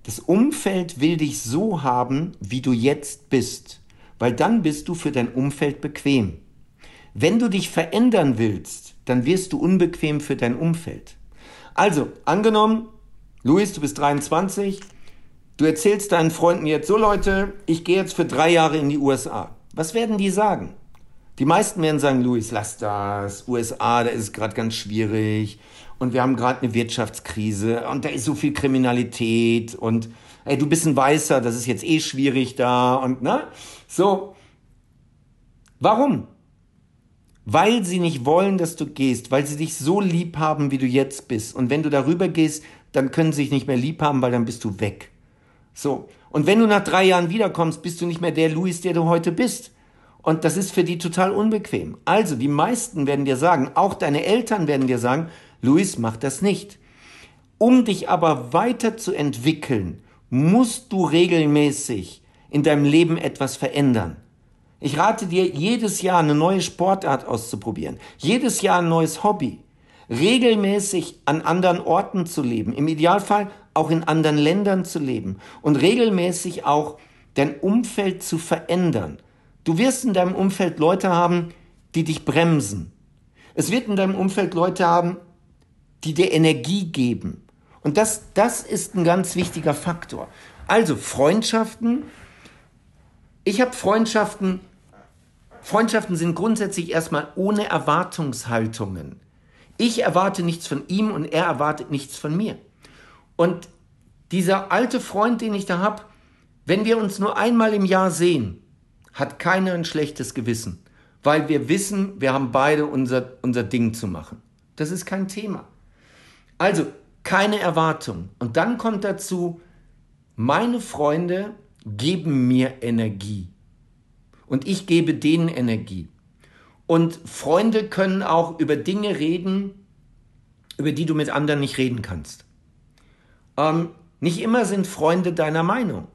das Umfeld will dich so haben, wie du jetzt bist, weil dann bist du für dein Umfeld bequem. Wenn du dich verändern willst, dann wirst du unbequem für dein Umfeld. Also, angenommen, Luis, du bist 23, du erzählst deinen Freunden jetzt, so Leute, ich gehe jetzt für drei Jahre in die USA. Was werden die sagen? Die meisten werden sagen, Luis, lass das, USA, da ist es gerade ganz schwierig und wir haben gerade eine Wirtschaftskrise und da ist so viel Kriminalität und ey, du bist ein Weißer, das ist jetzt eh schwierig da und ne? So. Warum? Weil sie nicht wollen, dass du gehst, weil sie dich so lieb haben, wie du jetzt bist. Und wenn du darüber gehst, dann können sie dich nicht mehr lieb haben, weil dann bist du weg. So. Und wenn du nach drei Jahren wiederkommst, bist du nicht mehr der Luis, der du heute bist. Und das ist für die total unbequem. Also, die meisten werden dir sagen, auch deine Eltern werden dir sagen, Luis, mach das nicht. Um dich aber weiterzuentwickeln, musst du regelmäßig in deinem Leben etwas verändern. Ich rate dir, jedes Jahr eine neue Sportart auszuprobieren, jedes Jahr ein neues Hobby, regelmäßig an anderen Orten zu leben, im Idealfall auch in anderen Ländern zu leben und regelmäßig auch dein Umfeld zu verändern. Du wirst in deinem Umfeld Leute haben, die dich bremsen. Es wird in deinem Umfeld Leute haben, die dir Energie geben. Und das, das ist ein ganz wichtiger Faktor. Also Freundschaften. Ich habe Freundschaften. Freundschaften sind grundsätzlich erstmal ohne Erwartungshaltungen. Ich erwarte nichts von ihm und er erwartet nichts von mir. Und dieser alte Freund, den ich da habe, wenn wir uns nur einmal im Jahr sehen, hat keiner ein schlechtes Gewissen, weil wir wissen, wir haben beide unser, unser Ding zu machen. Das ist kein Thema. Also keine Erwartung. Und dann kommt dazu, meine Freunde geben mir Energie. Und ich gebe denen Energie. Und Freunde können auch über Dinge reden, über die du mit anderen nicht reden kannst. Ähm, nicht immer sind Freunde deiner Meinung,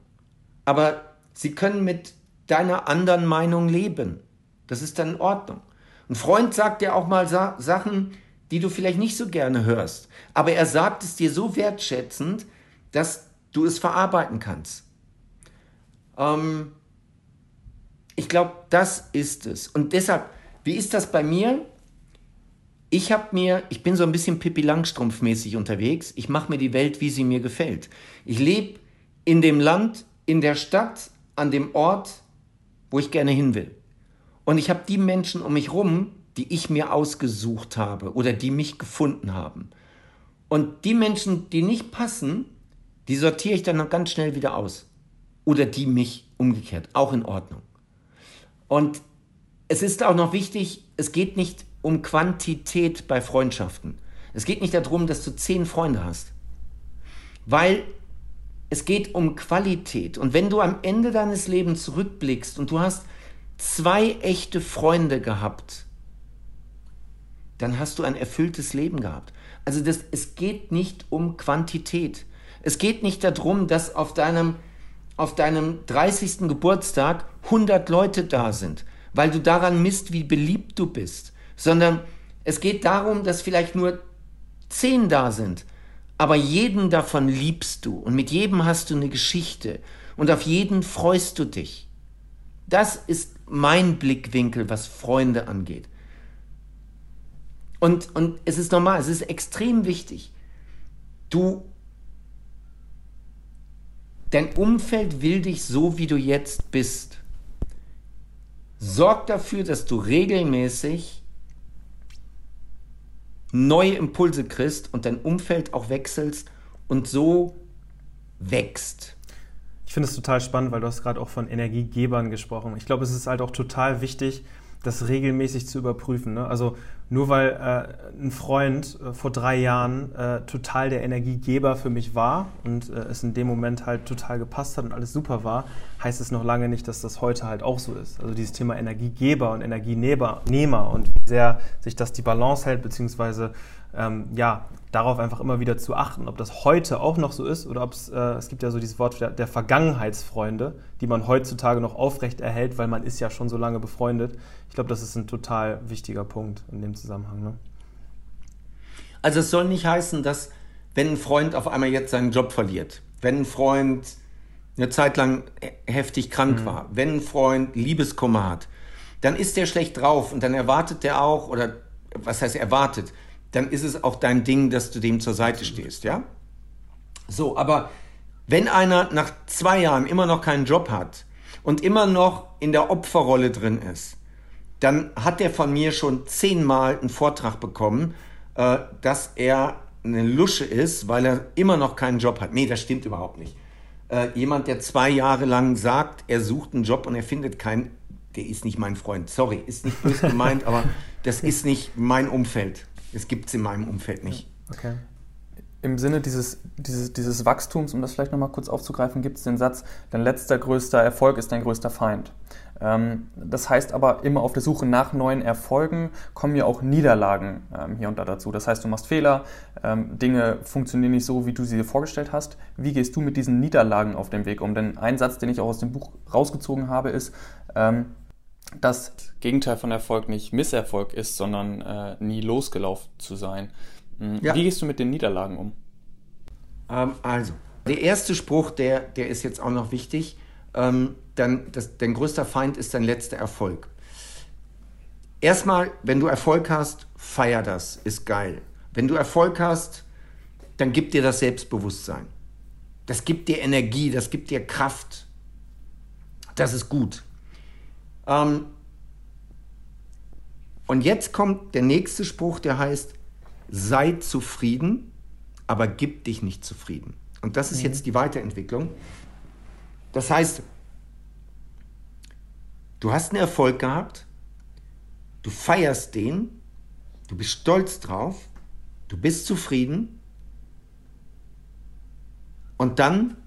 aber sie können mit deiner anderen Meinung leben. Das ist dann in Ordnung. Ein Freund sagt dir auch mal Sa Sachen, die du vielleicht nicht so gerne hörst, aber er sagt es dir so wertschätzend, dass du es verarbeiten kannst. Ähm, ich glaube, das ist es. Und deshalb, wie ist das bei mir? Ich habe mir, ich bin so ein bisschen Pippi Langstrumpf-mäßig unterwegs. Ich mache mir die Welt, wie sie mir gefällt. Ich lebe in dem Land, in der Stadt, an dem Ort, wo ich gerne hin will. Und ich habe die Menschen um mich rum, die ich mir ausgesucht habe oder die mich gefunden haben. Und die Menschen, die nicht passen, die sortiere ich dann noch ganz schnell wieder aus. Oder die mich umgekehrt, auch in Ordnung. Und es ist auch noch wichtig, es geht nicht um Quantität bei Freundschaften. Es geht nicht darum, dass du zehn Freunde hast. Weil es geht um Qualität. Und wenn du am Ende deines Lebens zurückblickst und du hast zwei echte Freunde gehabt, dann hast du ein erfülltes Leben gehabt. Also das, es geht nicht um Quantität. Es geht nicht darum, dass auf deinem, auf deinem 30. Geburtstag 100 Leute da sind, weil du daran misst, wie beliebt du bist, sondern es geht darum, dass vielleicht nur 10 da sind, aber jeden davon liebst du und mit jedem hast du eine Geschichte und auf jeden freust du dich. Das ist mein Blickwinkel, was Freunde angeht. Und, und es ist normal, es ist extrem wichtig. Du, dein Umfeld will dich so, wie du jetzt bist. Sorg dafür, dass du regelmäßig neue Impulse kriegst und dein Umfeld auch wechselst und so wächst. Ich finde es total spannend, weil du hast gerade auch von Energiegebern gesprochen. Ich glaube, es ist halt auch total wichtig, das regelmäßig zu überprüfen. Ne? Also nur weil äh, ein Freund äh, vor drei Jahren äh, total der Energiegeber für mich war und äh, es in dem Moment halt total gepasst hat und alles super war, heißt es noch lange nicht, dass das heute halt auch so ist. Also dieses Thema Energiegeber und Energienehmer und wie sehr sich das die Balance hält, beziehungsweise ähm, ja, darauf einfach immer wieder zu achten, ob das heute auch noch so ist oder ob es, äh, es gibt ja so dieses Wort der, der, Vergangenheitsfreunde, die man heutzutage noch aufrecht erhält, weil man ist ja schon so lange befreundet. Ich glaube, das ist ein total wichtiger Punkt in dem Zusammenhang. Ne? Also es soll nicht heißen, dass wenn ein Freund auf einmal jetzt seinen Job verliert, wenn ein Freund eine Zeit lang heftig krank mhm. war, wenn ein Freund Liebeskummer hat, dann ist der schlecht drauf und dann erwartet der auch, oder was heißt erwartet, dann ist es auch dein Ding, dass du dem zur Seite stehst, ja? So, aber wenn einer nach zwei Jahren immer noch keinen Job hat und immer noch in der Opferrolle drin ist, dann hat er von mir schon zehnmal einen Vortrag bekommen, äh, dass er eine Lusche ist, weil er immer noch keinen Job hat. Nee, das stimmt überhaupt nicht. Äh, jemand, der zwei Jahre lang sagt, er sucht einen Job und er findet keinen, der ist nicht mein Freund. Sorry, ist nicht böse gemeint, aber das ist nicht mein Umfeld. Es gibt es in meinem Umfeld nicht. Okay. im Sinne dieses, dieses, dieses Wachstums, um das vielleicht nochmal kurz aufzugreifen, gibt es den Satz, dein letzter größter Erfolg ist dein größter Feind. Ähm, das heißt aber, immer auf der Suche nach neuen Erfolgen kommen ja auch Niederlagen ähm, hier und da dazu. Das heißt, du machst Fehler, ähm, Dinge funktionieren nicht so, wie du sie dir vorgestellt hast. Wie gehst du mit diesen Niederlagen auf den Weg um? Denn ein Satz, den ich auch aus dem Buch rausgezogen habe, ist, dass Gegenteil von Erfolg nicht Misserfolg ist, sondern äh, nie losgelaufen zu sein. Hm, ja. Wie gehst du mit den Niederlagen um? also, der erste Spruch, der, der ist jetzt auch noch wichtig ähm, dann das, dein größter Feind ist dein letzter Erfolg. Erstmal, wenn du Erfolg hast, feier das, ist geil. Wenn du Erfolg hast, dann gib dir das Selbstbewusstsein. Das gibt dir Energie, das gibt dir Kraft. Das ist gut. Ähm, und jetzt kommt der nächste Spruch, der heißt, sei zufrieden, aber gib dich nicht zufrieden. Und das ist mhm. jetzt die Weiterentwicklung. Das heißt, du hast einen Erfolg gehabt, du feierst den, du bist stolz drauf, du bist zufrieden und dann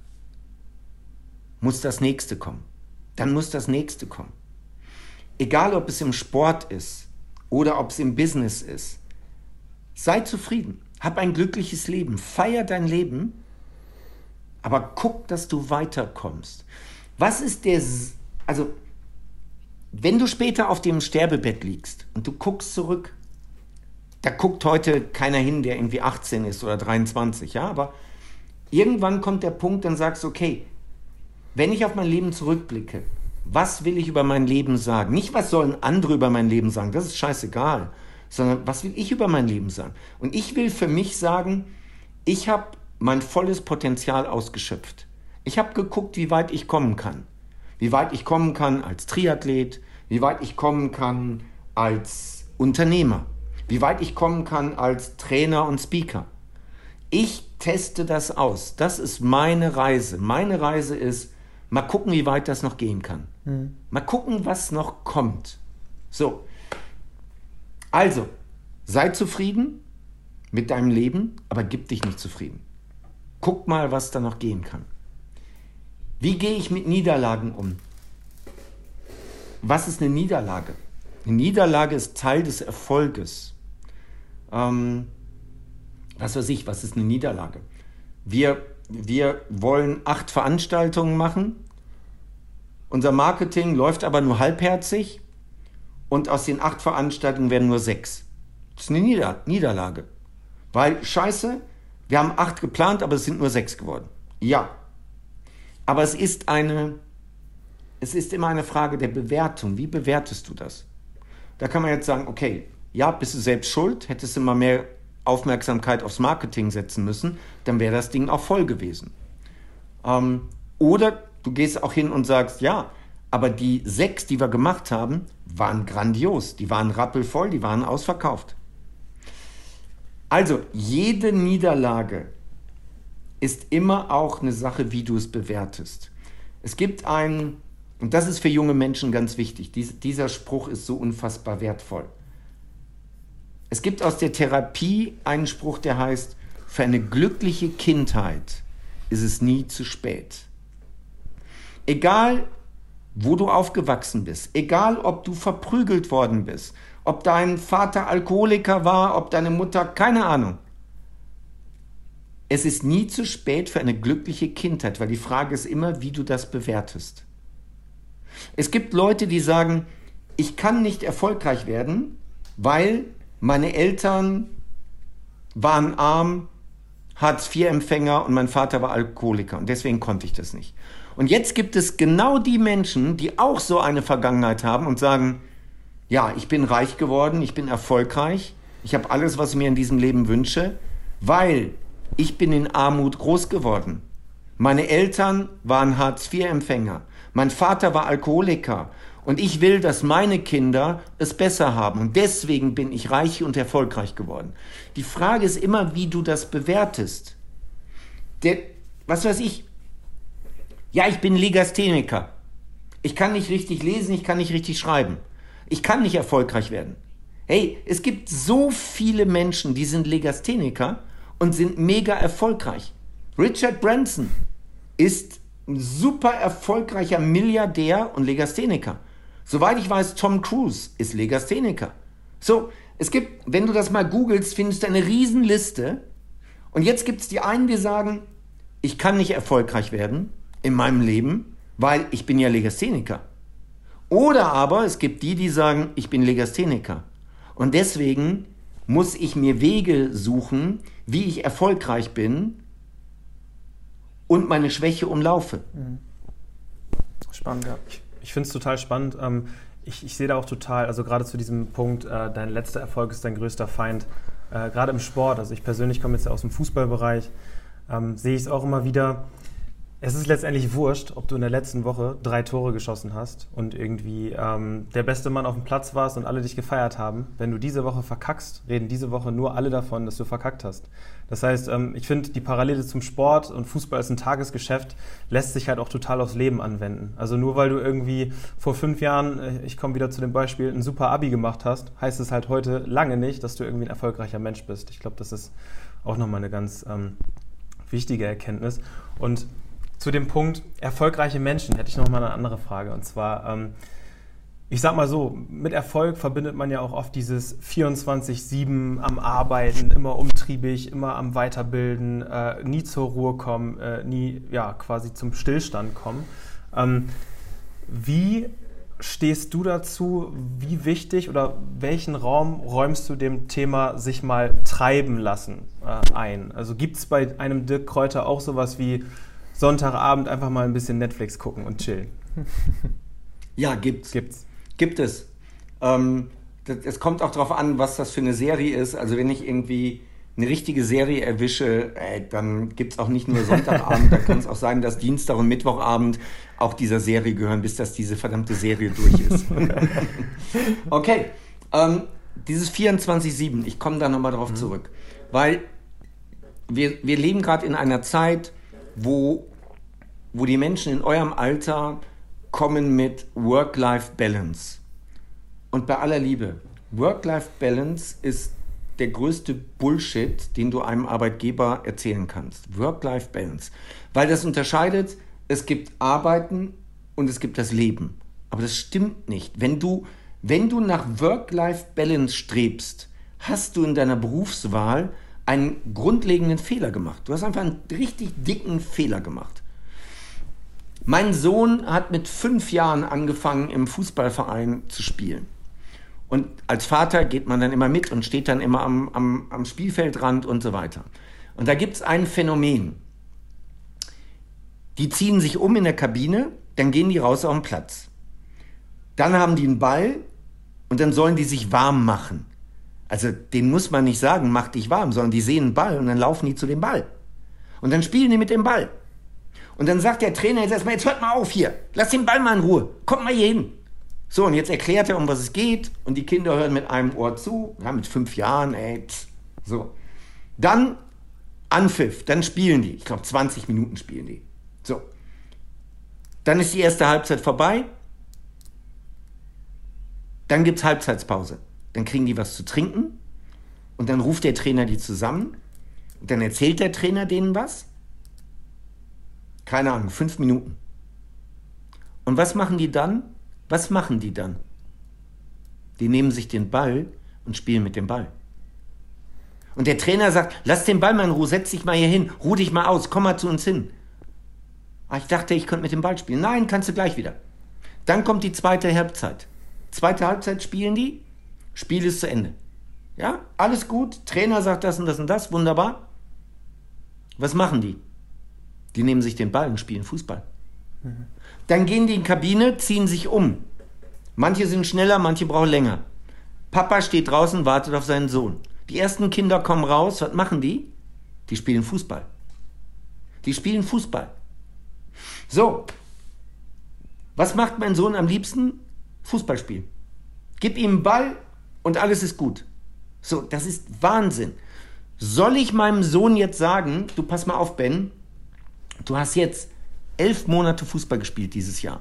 muss das nächste kommen. Dann muss das nächste kommen. Egal, ob es im Sport ist oder ob es im Business ist. Sei zufrieden. Hab ein glückliches Leben. Feier dein Leben aber guck, dass du weiterkommst. Was ist der, also, wenn du später auf dem Sterbebett liegst und du guckst zurück, da guckt heute keiner hin, der irgendwie 18 ist oder 23, ja, aber irgendwann kommt der Punkt, dann sagst du, okay, wenn ich auf mein Leben zurückblicke, was will ich über mein Leben sagen? Nicht, was sollen andere über mein Leben sagen, das ist scheißegal, sondern was will ich über mein Leben sagen? Und ich will für mich sagen, ich habe mein volles Potenzial ausgeschöpft. Ich habe geguckt, wie weit ich kommen kann. Wie weit ich kommen kann als Triathlet, wie weit ich kommen kann als Unternehmer, wie weit ich kommen kann als Trainer und Speaker. Ich teste das aus. Das ist meine Reise. Meine Reise ist, mal gucken, wie weit das noch gehen kann. Mhm. Mal gucken, was noch kommt. So. Also, sei zufrieden mit deinem Leben, aber gib dich nicht zufrieden. Guck mal, was da noch gehen kann. Wie gehe ich mit Niederlagen um? Was ist eine Niederlage? Eine Niederlage ist Teil des Erfolges. Ähm, was weiß ich, was ist eine Niederlage? Wir, wir wollen acht Veranstaltungen machen. Unser Marketing läuft aber nur halbherzig und aus den acht Veranstaltungen werden nur sechs. Das ist eine Nieder Niederlage. Weil, scheiße, wir haben acht geplant, aber es sind nur sechs geworden. Ja. Aber es ist eine, es ist immer eine Frage der Bewertung. Wie bewertest du das? Da kann man jetzt sagen, okay, ja, bist du selbst schuld, hättest du mal mehr Aufmerksamkeit aufs Marketing setzen müssen, dann wäre das Ding auch voll gewesen. Ähm, oder du gehst auch hin und sagst, ja, aber die sechs, die wir gemacht haben, waren grandios, die waren rappelvoll, die waren ausverkauft. Also, jede Niederlage ist immer auch eine Sache, wie du es bewertest. Es gibt einen, und das ist für junge Menschen ganz wichtig, dies, dieser Spruch ist so unfassbar wertvoll. Es gibt aus der Therapie einen Spruch, der heißt, für eine glückliche Kindheit ist es nie zu spät. Egal, wo du aufgewachsen bist, egal, ob du verprügelt worden bist, ob dein Vater Alkoholiker war, ob deine Mutter, keine Ahnung. Es ist nie zu spät für eine glückliche Kindheit, weil die Frage ist immer, wie du das bewertest. Es gibt Leute, die sagen, ich kann nicht erfolgreich werden, weil meine Eltern waren arm, Hartz-IV-Empfänger und mein Vater war Alkoholiker und deswegen konnte ich das nicht. Und jetzt gibt es genau die Menschen, die auch so eine Vergangenheit haben und sagen, ja, ich bin reich geworden, ich bin erfolgreich, ich habe alles, was ich mir in diesem Leben wünsche, weil ich bin in Armut groß geworden. Meine Eltern waren Hartz-IV-Empfänger, mein Vater war Alkoholiker und ich will, dass meine Kinder es besser haben und deswegen bin ich reich und erfolgreich geworden. Die Frage ist immer, wie du das bewertest. Der, was weiß ich? Ja, ich bin Legastheniker. Ich kann nicht richtig lesen, ich kann nicht richtig schreiben. Ich kann nicht erfolgreich werden. Hey, es gibt so viele Menschen, die sind Legastheniker und sind mega erfolgreich. Richard Branson ist ein super erfolgreicher Milliardär und Legastheniker. Soweit ich weiß, Tom Cruise ist Legastheniker. So, es gibt, wenn du das mal googelst, findest du eine Riesenliste. Und jetzt gibt es die einen, die sagen, ich kann nicht erfolgreich werden in meinem Leben, weil ich bin ja Legastheniker. Oder aber es gibt die, die sagen, ich bin Legastheniker. Und deswegen muss ich mir Wege suchen, wie ich erfolgreich bin und meine Schwäche umlaufe. Mhm. Spannend, ja. Ich, ich finde es total spannend. Ähm, ich, ich, sehe da auch total, also gerade zu diesem Punkt, äh, dein letzter Erfolg ist dein größter Feind. Äh, gerade im Sport, also ich persönlich komme jetzt ja aus dem Fußballbereich, ähm, sehe ich es auch immer wieder es ist letztendlich wurscht, ob du in der letzten Woche drei Tore geschossen hast und irgendwie ähm, der beste Mann auf dem Platz warst und alle dich gefeiert haben. Wenn du diese Woche verkackst, reden diese Woche nur alle davon, dass du verkackt hast. Das heißt, ähm, ich finde, die Parallele zum Sport und Fußball ist ein Tagesgeschäft, lässt sich halt auch total aufs Leben anwenden. Also nur weil du irgendwie vor fünf Jahren, äh, ich komme wieder zu dem Beispiel, ein super Abi gemacht hast, heißt es halt heute lange nicht, dass du irgendwie ein erfolgreicher Mensch bist. Ich glaube, das ist auch nochmal eine ganz ähm, wichtige Erkenntnis. Und zu dem Punkt erfolgreiche Menschen hätte ich noch mal eine andere Frage. Und zwar, ähm, ich sag mal so, mit Erfolg verbindet man ja auch oft dieses 24-7 am Arbeiten, immer umtriebig, immer am Weiterbilden, äh, nie zur Ruhe kommen, äh, nie ja, quasi zum Stillstand kommen. Ähm, wie stehst du dazu? Wie wichtig oder welchen Raum räumst du dem Thema sich mal treiben lassen äh, ein? Also gibt es bei einem Dirk Kräuter auch sowas wie Sonntagabend einfach mal ein bisschen Netflix gucken und chillen. Ja, gibt's. Gibt's. Gibt es. Ähm, es kommt auch darauf an, was das für eine Serie ist. Also wenn ich irgendwie eine richtige Serie erwische, ey, dann gibt es auch nicht nur Sonntagabend, da kann es auch sein, dass Dienstag und Mittwochabend auch dieser Serie gehören, bis dass diese verdammte Serie durch ist. okay, ähm, dieses 24-7, ich komme da nochmal drauf mhm. zurück, weil wir, wir leben gerade in einer Zeit, wo, wo die Menschen in eurem Alter kommen mit Work-Life-Balance. Und bei aller Liebe, Work-Life-Balance ist der größte Bullshit, den du einem Arbeitgeber erzählen kannst. Work-Life-Balance. Weil das unterscheidet, es gibt Arbeiten und es gibt das Leben. Aber das stimmt nicht. Wenn du, wenn du nach Work-Life-Balance strebst, hast du in deiner Berufswahl einen grundlegenden Fehler gemacht. Du hast einfach einen richtig dicken Fehler gemacht. Mein Sohn hat mit fünf Jahren angefangen, im Fußballverein zu spielen. Und als Vater geht man dann immer mit und steht dann immer am, am, am Spielfeldrand und so weiter. Und da gibt es ein Phänomen. Die ziehen sich um in der Kabine, dann gehen die raus auf den Platz. Dann haben die einen Ball und dann sollen die sich warm machen. Also den muss man nicht sagen, mach dich warm, sondern die sehen einen Ball und dann laufen die zu dem Ball. Und dann spielen die mit dem Ball. Und dann sagt der Trainer jetzt erstmal, jetzt hört mal auf hier, lass den Ball mal in Ruhe, kommt mal hier hin. So, und jetzt erklärt er, um was es geht, und die Kinder hören mit einem Ohr zu, ja, mit fünf Jahren, ey, pss, so. Dann Anpfiff, dann spielen die. Ich glaube, 20 Minuten spielen die. So. Dann ist die erste Halbzeit vorbei. Dann gibt es Halbzeitspause dann kriegen die was zu trinken und dann ruft der Trainer die zusammen und dann erzählt der Trainer denen was. Keine Ahnung, fünf Minuten. Und was machen die dann? Was machen die dann? Die nehmen sich den Ball und spielen mit dem Ball. Und der Trainer sagt, lass den Ball mal in Ruhe, setz dich mal hier hin, ruh dich mal aus, komm mal zu uns hin. Ah, ich dachte, ich könnte mit dem Ball spielen. Nein, kannst du gleich wieder. Dann kommt die zweite Halbzeit. Zweite Halbzeit spielen die Spiel ist zu Ende. Ja, alles gut. Trainer sagt das und das und das. Wunderbar. Was machen die? Die nehmen sich den Ball und spielen Fußball. Dann gehen die in die Kabine, ziehen sich um. Manche sind schneller, manche brauchen länger. Papa steht draußen, wartet auf seinen Sohn. Die ersten Kinder kommen raus. Was machen die? Die spielen Fußball. Die spielen Fußball. So. Was macht mein Sohn am liebsten? Fußball spielen. Gib ihm einen Ball, und alles ist gut. So, das ist Wahnsinn. Soll ich meinem Sohn jetzt sagen, du pass mal auf, Ben, du hast jetzt elf Monate Fußball gespielt dieses Jahr.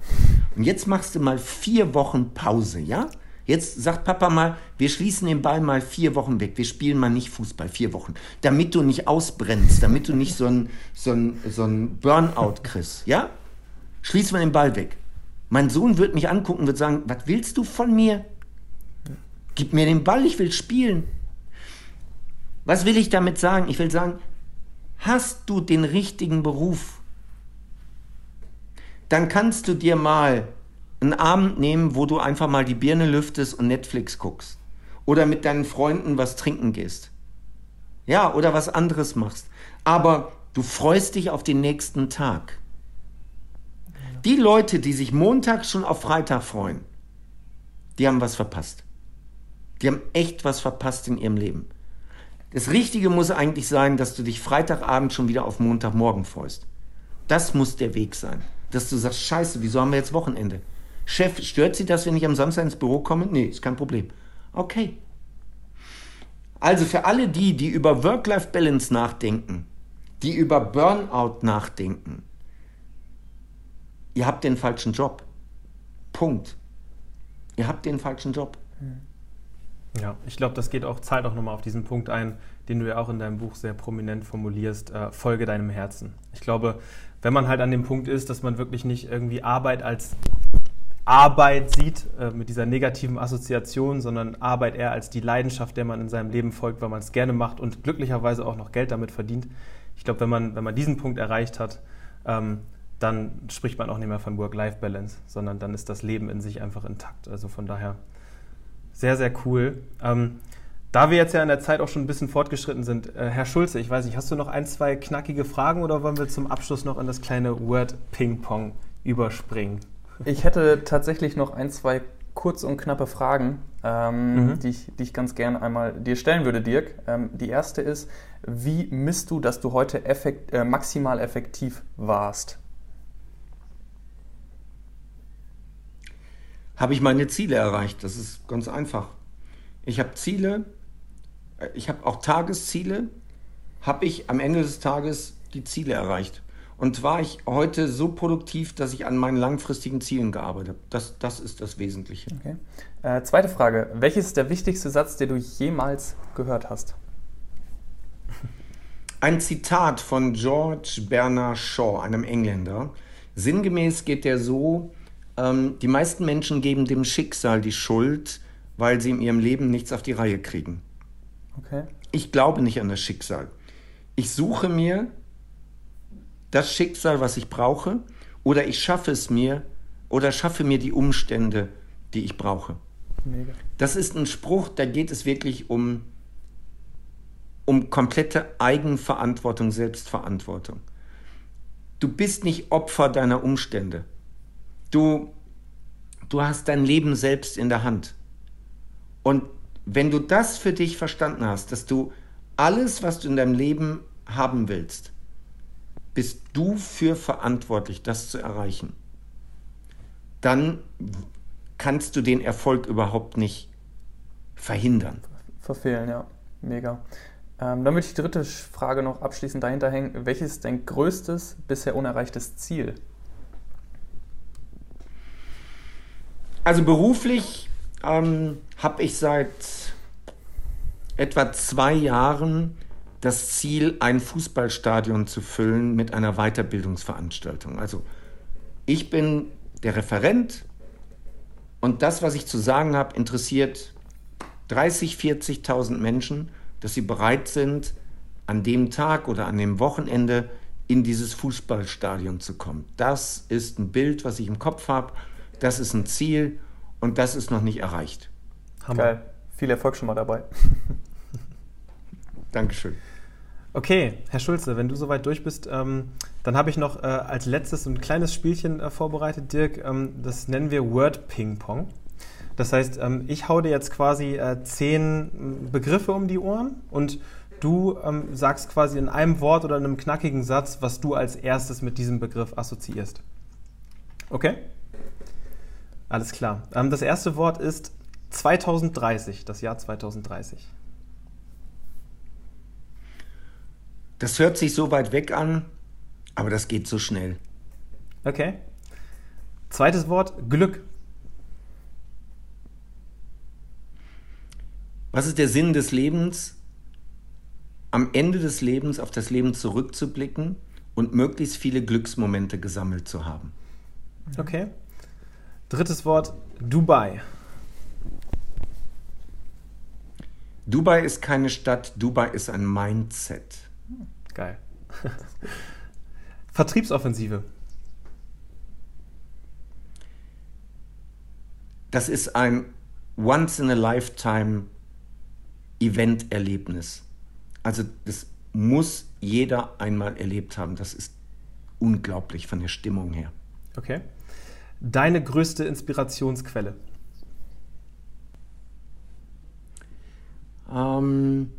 Und jetzt machst du mal vier Wochen Pause, ja? Jetzt sagt Papa mal, wir schließen den Ball mal vier Wochen weg. Wir spielen mal nicht Fußball, vier Wochen. Damit du nicht ausbrennst, damit du nicht so ein, so ein, so ein Burnout kriegst. Ja? Schließen wir den Ball weg. Mein Sohn wird mich angucken und wird sagen, was willst du von mir? Gib mir den Ball, ich will spielen. Was will ich damit sagen? Ich will sagen, hast du den richtigen Beruf, dann kannst du dir mal einen Abend nehmen, wo du einfach mal die Birne lüftest und Netflix guckst. Oder mit deinen Freunden was trinken gehst. Ja, oder was anderes machst. Aber du freust dich auf den nächsten Tag. Die Leute, die sich Montag schon auf Freitag freuen, die haben was verpasst. Die haben echt was verpasst in ihrem Leben. Das Richtige muss eigentlich sein, dass du dich Freitagabend schon wieder auf Montagmorgen freust. Das muss der Weg sein. Dass du sagst, scheiße, wieso haben wir jetzt Wochenende? Chef, stört Sie das, wenn ich am Samstag ins Büro komme? Nee, ist kein Problem. Okay. Also für alle die, die über Work-Life-Balance nachdenken, die über Burnout nachdenken, ihr habt den falschen Job. Punkt. Ihr habt den falschen Job. Ja, ich glaube, das geht auch, zahlt auch nochmal auf diesen Punkt ein, den du ja auch in deinem Buch sehr prominent formulierst, äh, folge deinem Herzen. Ich glaube, wenn man halt an dem Punkt ist, dass man wirklich nicht irgendwie Arbeit als Arbeit sieht, äh, mit dieser negativen Assoziation, sondern Arbeit eher als die Leidenschaft, der man in seinem Leben folgt, weil man es gerne macht und glücklicherweise auch noch Geld damit verdient. Ich glaube, wenn man, wenn man diesen Punkt erreicht hat, ähm, dann spricht man auch nicht mehr von Work-Life-Balance, sondern dann ist das Leben in sich einfach intakt. Also von daher sehr, sehr cool. Ähm, da wir jetzt ja in der Zeit auch schon ein bisschen fortgeschritten sind, äh, Herr Schulze, ich weiß nicht, hast du noch ein, zwei knackige Fragen oder wollen wir zum Abschluss noch in das kleine Word-Ping-Pong überspringen? Ich hätte tatsächlich noch ein, zwei kurz und knappe Fragen, ähm, mhm. die, ich, die ich ganz gerne einmal dir stellen würde, Dirk. Ähm, die erste ist, wie misst du, dass du heute effekt, äh, maximal effektiv warst? Habe ich meine Ziele erreicht. Das ist ganz einfach. Ich habe Ziele, äh, ich habe auch Tagesziele, habe ich am Ende des Tages die Ziele erreicht. Und war ich heute so produktiv, dass ich an meinen langfristigen Zielen gearbeitet habe. Das, das ist das Wesentliche. Okay. Äh, zweite Frage. Welches ist der wichtigste Satz, den du jemals gehört hast? Ein Zitat von George Bernard Shaw, einem Engländer. Sinngemäß geht der so, ähm, die meisten Menschen geben dem Schicksal die Schuld, weil sie in ihrem Leben nichts auf die Reihe kriegen. Okay. Ich glaube nicht an das Schicksal. Ich suche mir das Schicksal, was ich brauche, oder ich schaffe es mir oder schaffe mir die Umstände, die ich brauche. Mega. Das ist ein Spruch, da geht es wirklich um, um komplette Eigenverantwortung, Selbstverantwortung. Du bist nicht Opfer deiner Umstände. Du, du hast dein Leben selbst in der Hand. Und wenn du das für dich verstanden hast, dass du alles, was du in deinem Leben haben willst, bist du für verantwortlich, das zu erreichen, dann kannst du den Erfolg überhaupt nicht verhindern. Verfehlen, ja. Mega. Ähm, dann würde ich die dritte Frage noch abschließend dahinter hängen. Welches ist dein größtes bisher unerreichtes Ziel? Also beruflich ähm, habe ich seit etwa zwei Jahren das Ziel, ein Fußballstadion zu füllen mit einer Weiterbildungsveranstaltung. Also ich bin der Referent und das, was ich zu sagen habe, interessiert 30, 40.000 Menschen, dass sie bereit sind, an dem Tag oder an dem Wochenende in dieses Fußballstadion zu kommen. Das ist ein Bild, was ich im Kopf habe das ist ein Ziel und das ist noch nicht erreicht. Hammer. Geil. Viel Erfolg schon mal dabei. Dankeschön. Okay, Herr Schulze, wenn du soweit durch bist, ähm, dann habe ich noch äh, als letztes ein kleines Spielchen äh, vorbereitet, Dirk. Ähm, das nennen wir Word Ping Pong. Das heißt, ähm, ich hau dir jetzt quasi äh, zehn Begriffe um die Ohren und du ähm, sagst quasi in einem Wort oder in einem knackigen Satz, was du als erstes mit diesem Begriff assoziierst. Okay? Alles klar. Ähm, das erste Wort ist 2030, das Jahr 2030. Das hört sich so weit weg an, aber das geht so schnell. Okay. Zweites Wort, Glück. Was ist der Sinn des Lebens? Am Ende des Lebens auf das Leben zurückzublicken und möglichst viele Glücksmomente gesammelt zu haben. Okay. Drittes Wort, Dubai. Dubai ist keine Stadt, Dubai ist ein Mindset. Geil. Vertriebsoffensive. Das ist ein Once-in-a-Lifetime-Event-Erlebnis. Also das muss jeder einmal erlebt haben. Das ist unglaublich von der Stimmung her. Okay. Deine größte Inspirationsquelle? Ähm,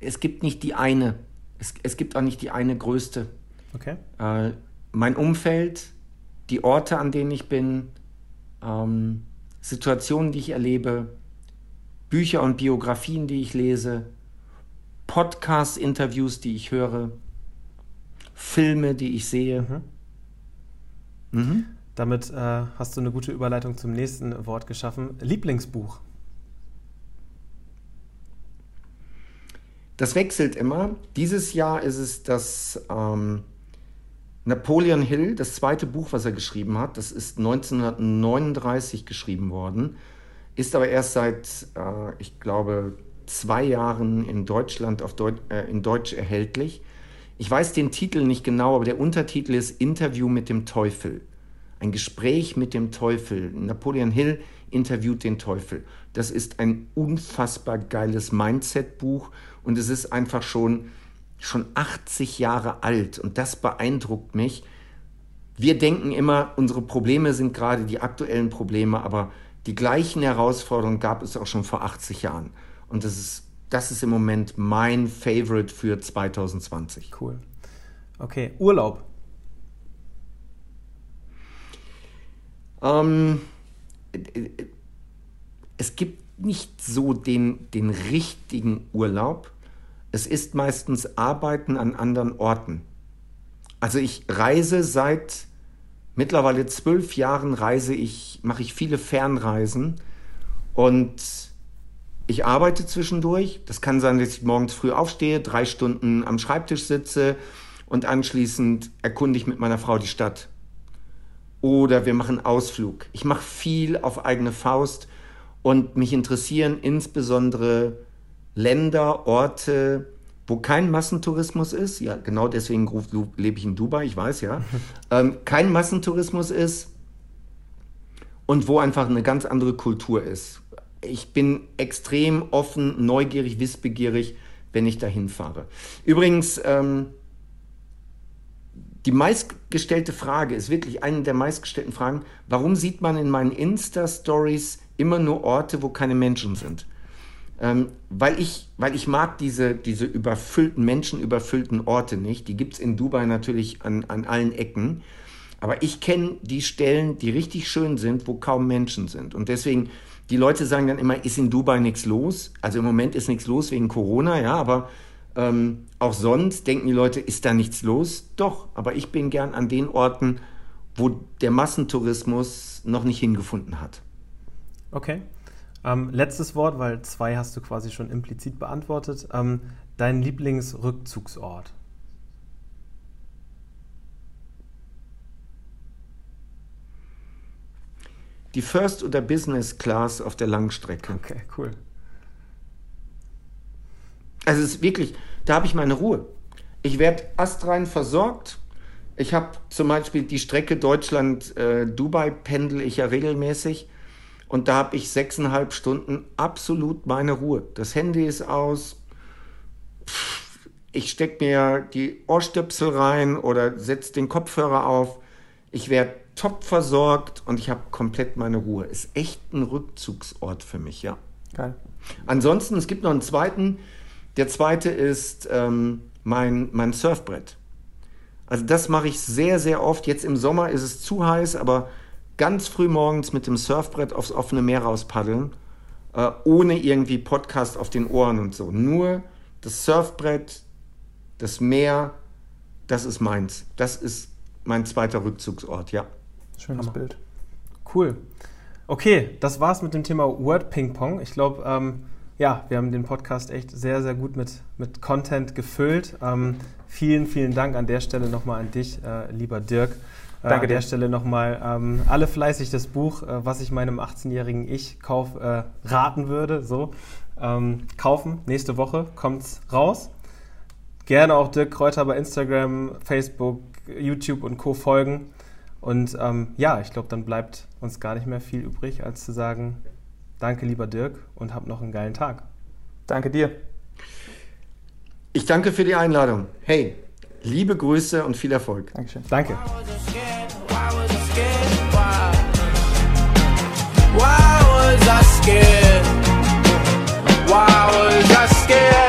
es gibt nicht die eine. Es, es, gibt auch nicht die eine größte. Okay. Äh, mein Umfeld, die Orte, an denen ich bin, ähm, Situationen, die ich erlebe, Bücher und Biografien, die ich lese, Podcast-Interviews, die ich höre, Filme, die ich sehe. Mhm. Mhm. Damit äh, hast du eine gute Überleitung zum nächsten Wort geschaffen. Lieblingsbuch. Das wechselt immer. Dieses Jahr ist es das ähm, Napoleon Hill, das zweite Buch, was er geschrieben hat. Das ist 1939 geschrieben worden, ist aber erst seit, äh, ich glaube, zwei Jahren in Deutschland auf Deut äh, in Deutsch erhältlich. Ich weiß den Titel nicht genau, aber der Untertitel ist Interview mit dem Teufel. Ein Gespräch mit dem Teufel. Napoleon Hill interviewt den Teufel. Das ist ein unfassbar geiles Mindset-Buch und es ist einfach schon, schon 80 Jahre alt und das beeindruckt mich. Wir denken immer, unsere Probleme sind gerade die aktuellen Probleme, aber die gleichen Herausforderungen gab es auch schon vor 80 Jahren. Und das ist, das ist im Moment mein Favorite für 2020. Cool. Okay, Urlaub. Ähm, es gibt nicht so den, den richtigen Urlaub. Es ist meistens Arbeiten an anderen Orten. Also ich reise seit mittlerweile zwölf Jahren reise ich, mache ich viele Fernreisen und ich arbeite zwischendurch. Das kann sein, dass ich morgens früh aufstehe, drei Stunden am Schreibtisch sitze und anschließend erkunde ich mit meiner Frau die Stadt. Oder wir machen Ausflug. Ich mache viel auf eigene Faust und mich interessieren insbesondere Länder, Orte, wo kein Massentourismus ist. Ja, genau deswegen lebe ich in Dubai, ich weiß ja. ähm, kein Massentourismus ist und wo einfach eine ganz andere Kultur ist. Ich bin extrem offen, neugierig, wissbegierig, wenn ich dahin fahre. Übrigens, ähm, die meistgestellte Frage ist wirklich eine der meistgestellten Fragen, warum sieht man in meinen Insta-Stories immer nur Orte, wo keine Menschen sind? Ähm, weil, ich, weil ich mag diese, diese überfüllten, menschenüberfüllten Orte nicht. Die gibt es in Dubai natürlich an, an allen Ecken. Aber ich kenne die Stellen, die richtig schön sind, wo kaum Menschen sind. Und deswegen, die Leute sagen dann immer, ist in Dubai nichts los? Also im Moment ist nichts los wegen Corona, ja, aber ähm, auch sonst denken die Leute, ist da nichts los? Doch, aber ich bin gern an den Orten, wo der Massentourismus noch nicht hingefunden hat. Okay. Ähm, letztes Wort, weil zwei hast du quasi schon implizit beantwortet. Ähm, dein Lieblingsrückzugsort? Die First oder Business Class auf der Langstrecke. Okay, cool. Also es ist wirklich, da habe ich meine Ruhe. Ich werde astrein versorgt. Ich habe zum Beispiel die Strecke Deutschland-Dubai, äh, pendel ich ja regelmäßig. Und da habe ich sechseinhalb Stunden absolut meine Ruhe. Das Handy ist aus. Ich stecke mir die Ohrstöpsel rein oder setze den Kopfhörer auf. Ich werde top versorgt und ich habe komplett meine Ruhe. Ist echt ein Rückzugsort für mich, ja. Geil. Ansonsten, es gibt noch einen zweiten. Der zweite ist ähm, mein, mein Surfbrett. Also das mache ich sehr, sehr oft. Jetzt im Sommer ist es zu heiß, aber ganz früh morgens mit dem Surfbrett aufs offene Meer rauspaddeln, äh, ohne irgendwie Podcast auf den Ohren und so. Nur das Surfbrett, das Meer, das ist meins. Das ist mein zweiter Rückzugsort, ja. Schönes Hammer. Bild. Cool. Okay, das war's mit dem Thema Word Ping Pong. Ich glaube, ähm, ja, wir haben den Podcast echt sehr, sehr gut mit, mit Content gefüllt. Ähm, vielen, vielen Dank an der Stelle nochmal an dich, äh, lieber Dirk. Äh, Danke an der. Stelle nochmal ähm, alle fleißig das Buch, äh, was ich meinem 18-jährigen Ich kauf, äh, raten würde. So, ähm, kaufen. Nächste Woche kommt es raus. Gerne auch Dirk Kräuter bei Instagram, Facebook, YouTube und Co. folgen. Und ähm, ja, ich glaube, dann bleibt uns gar nicht mehr viel übrig, als zu sagen, Danke, lieber Dirk, und hab noch einen geilen Tag. Danke dir. Ich danke für die Einladung. Hey, liebe Grüße und viel Erfolg. Dankeschön. Danke. Why was I scared? Why was I scared?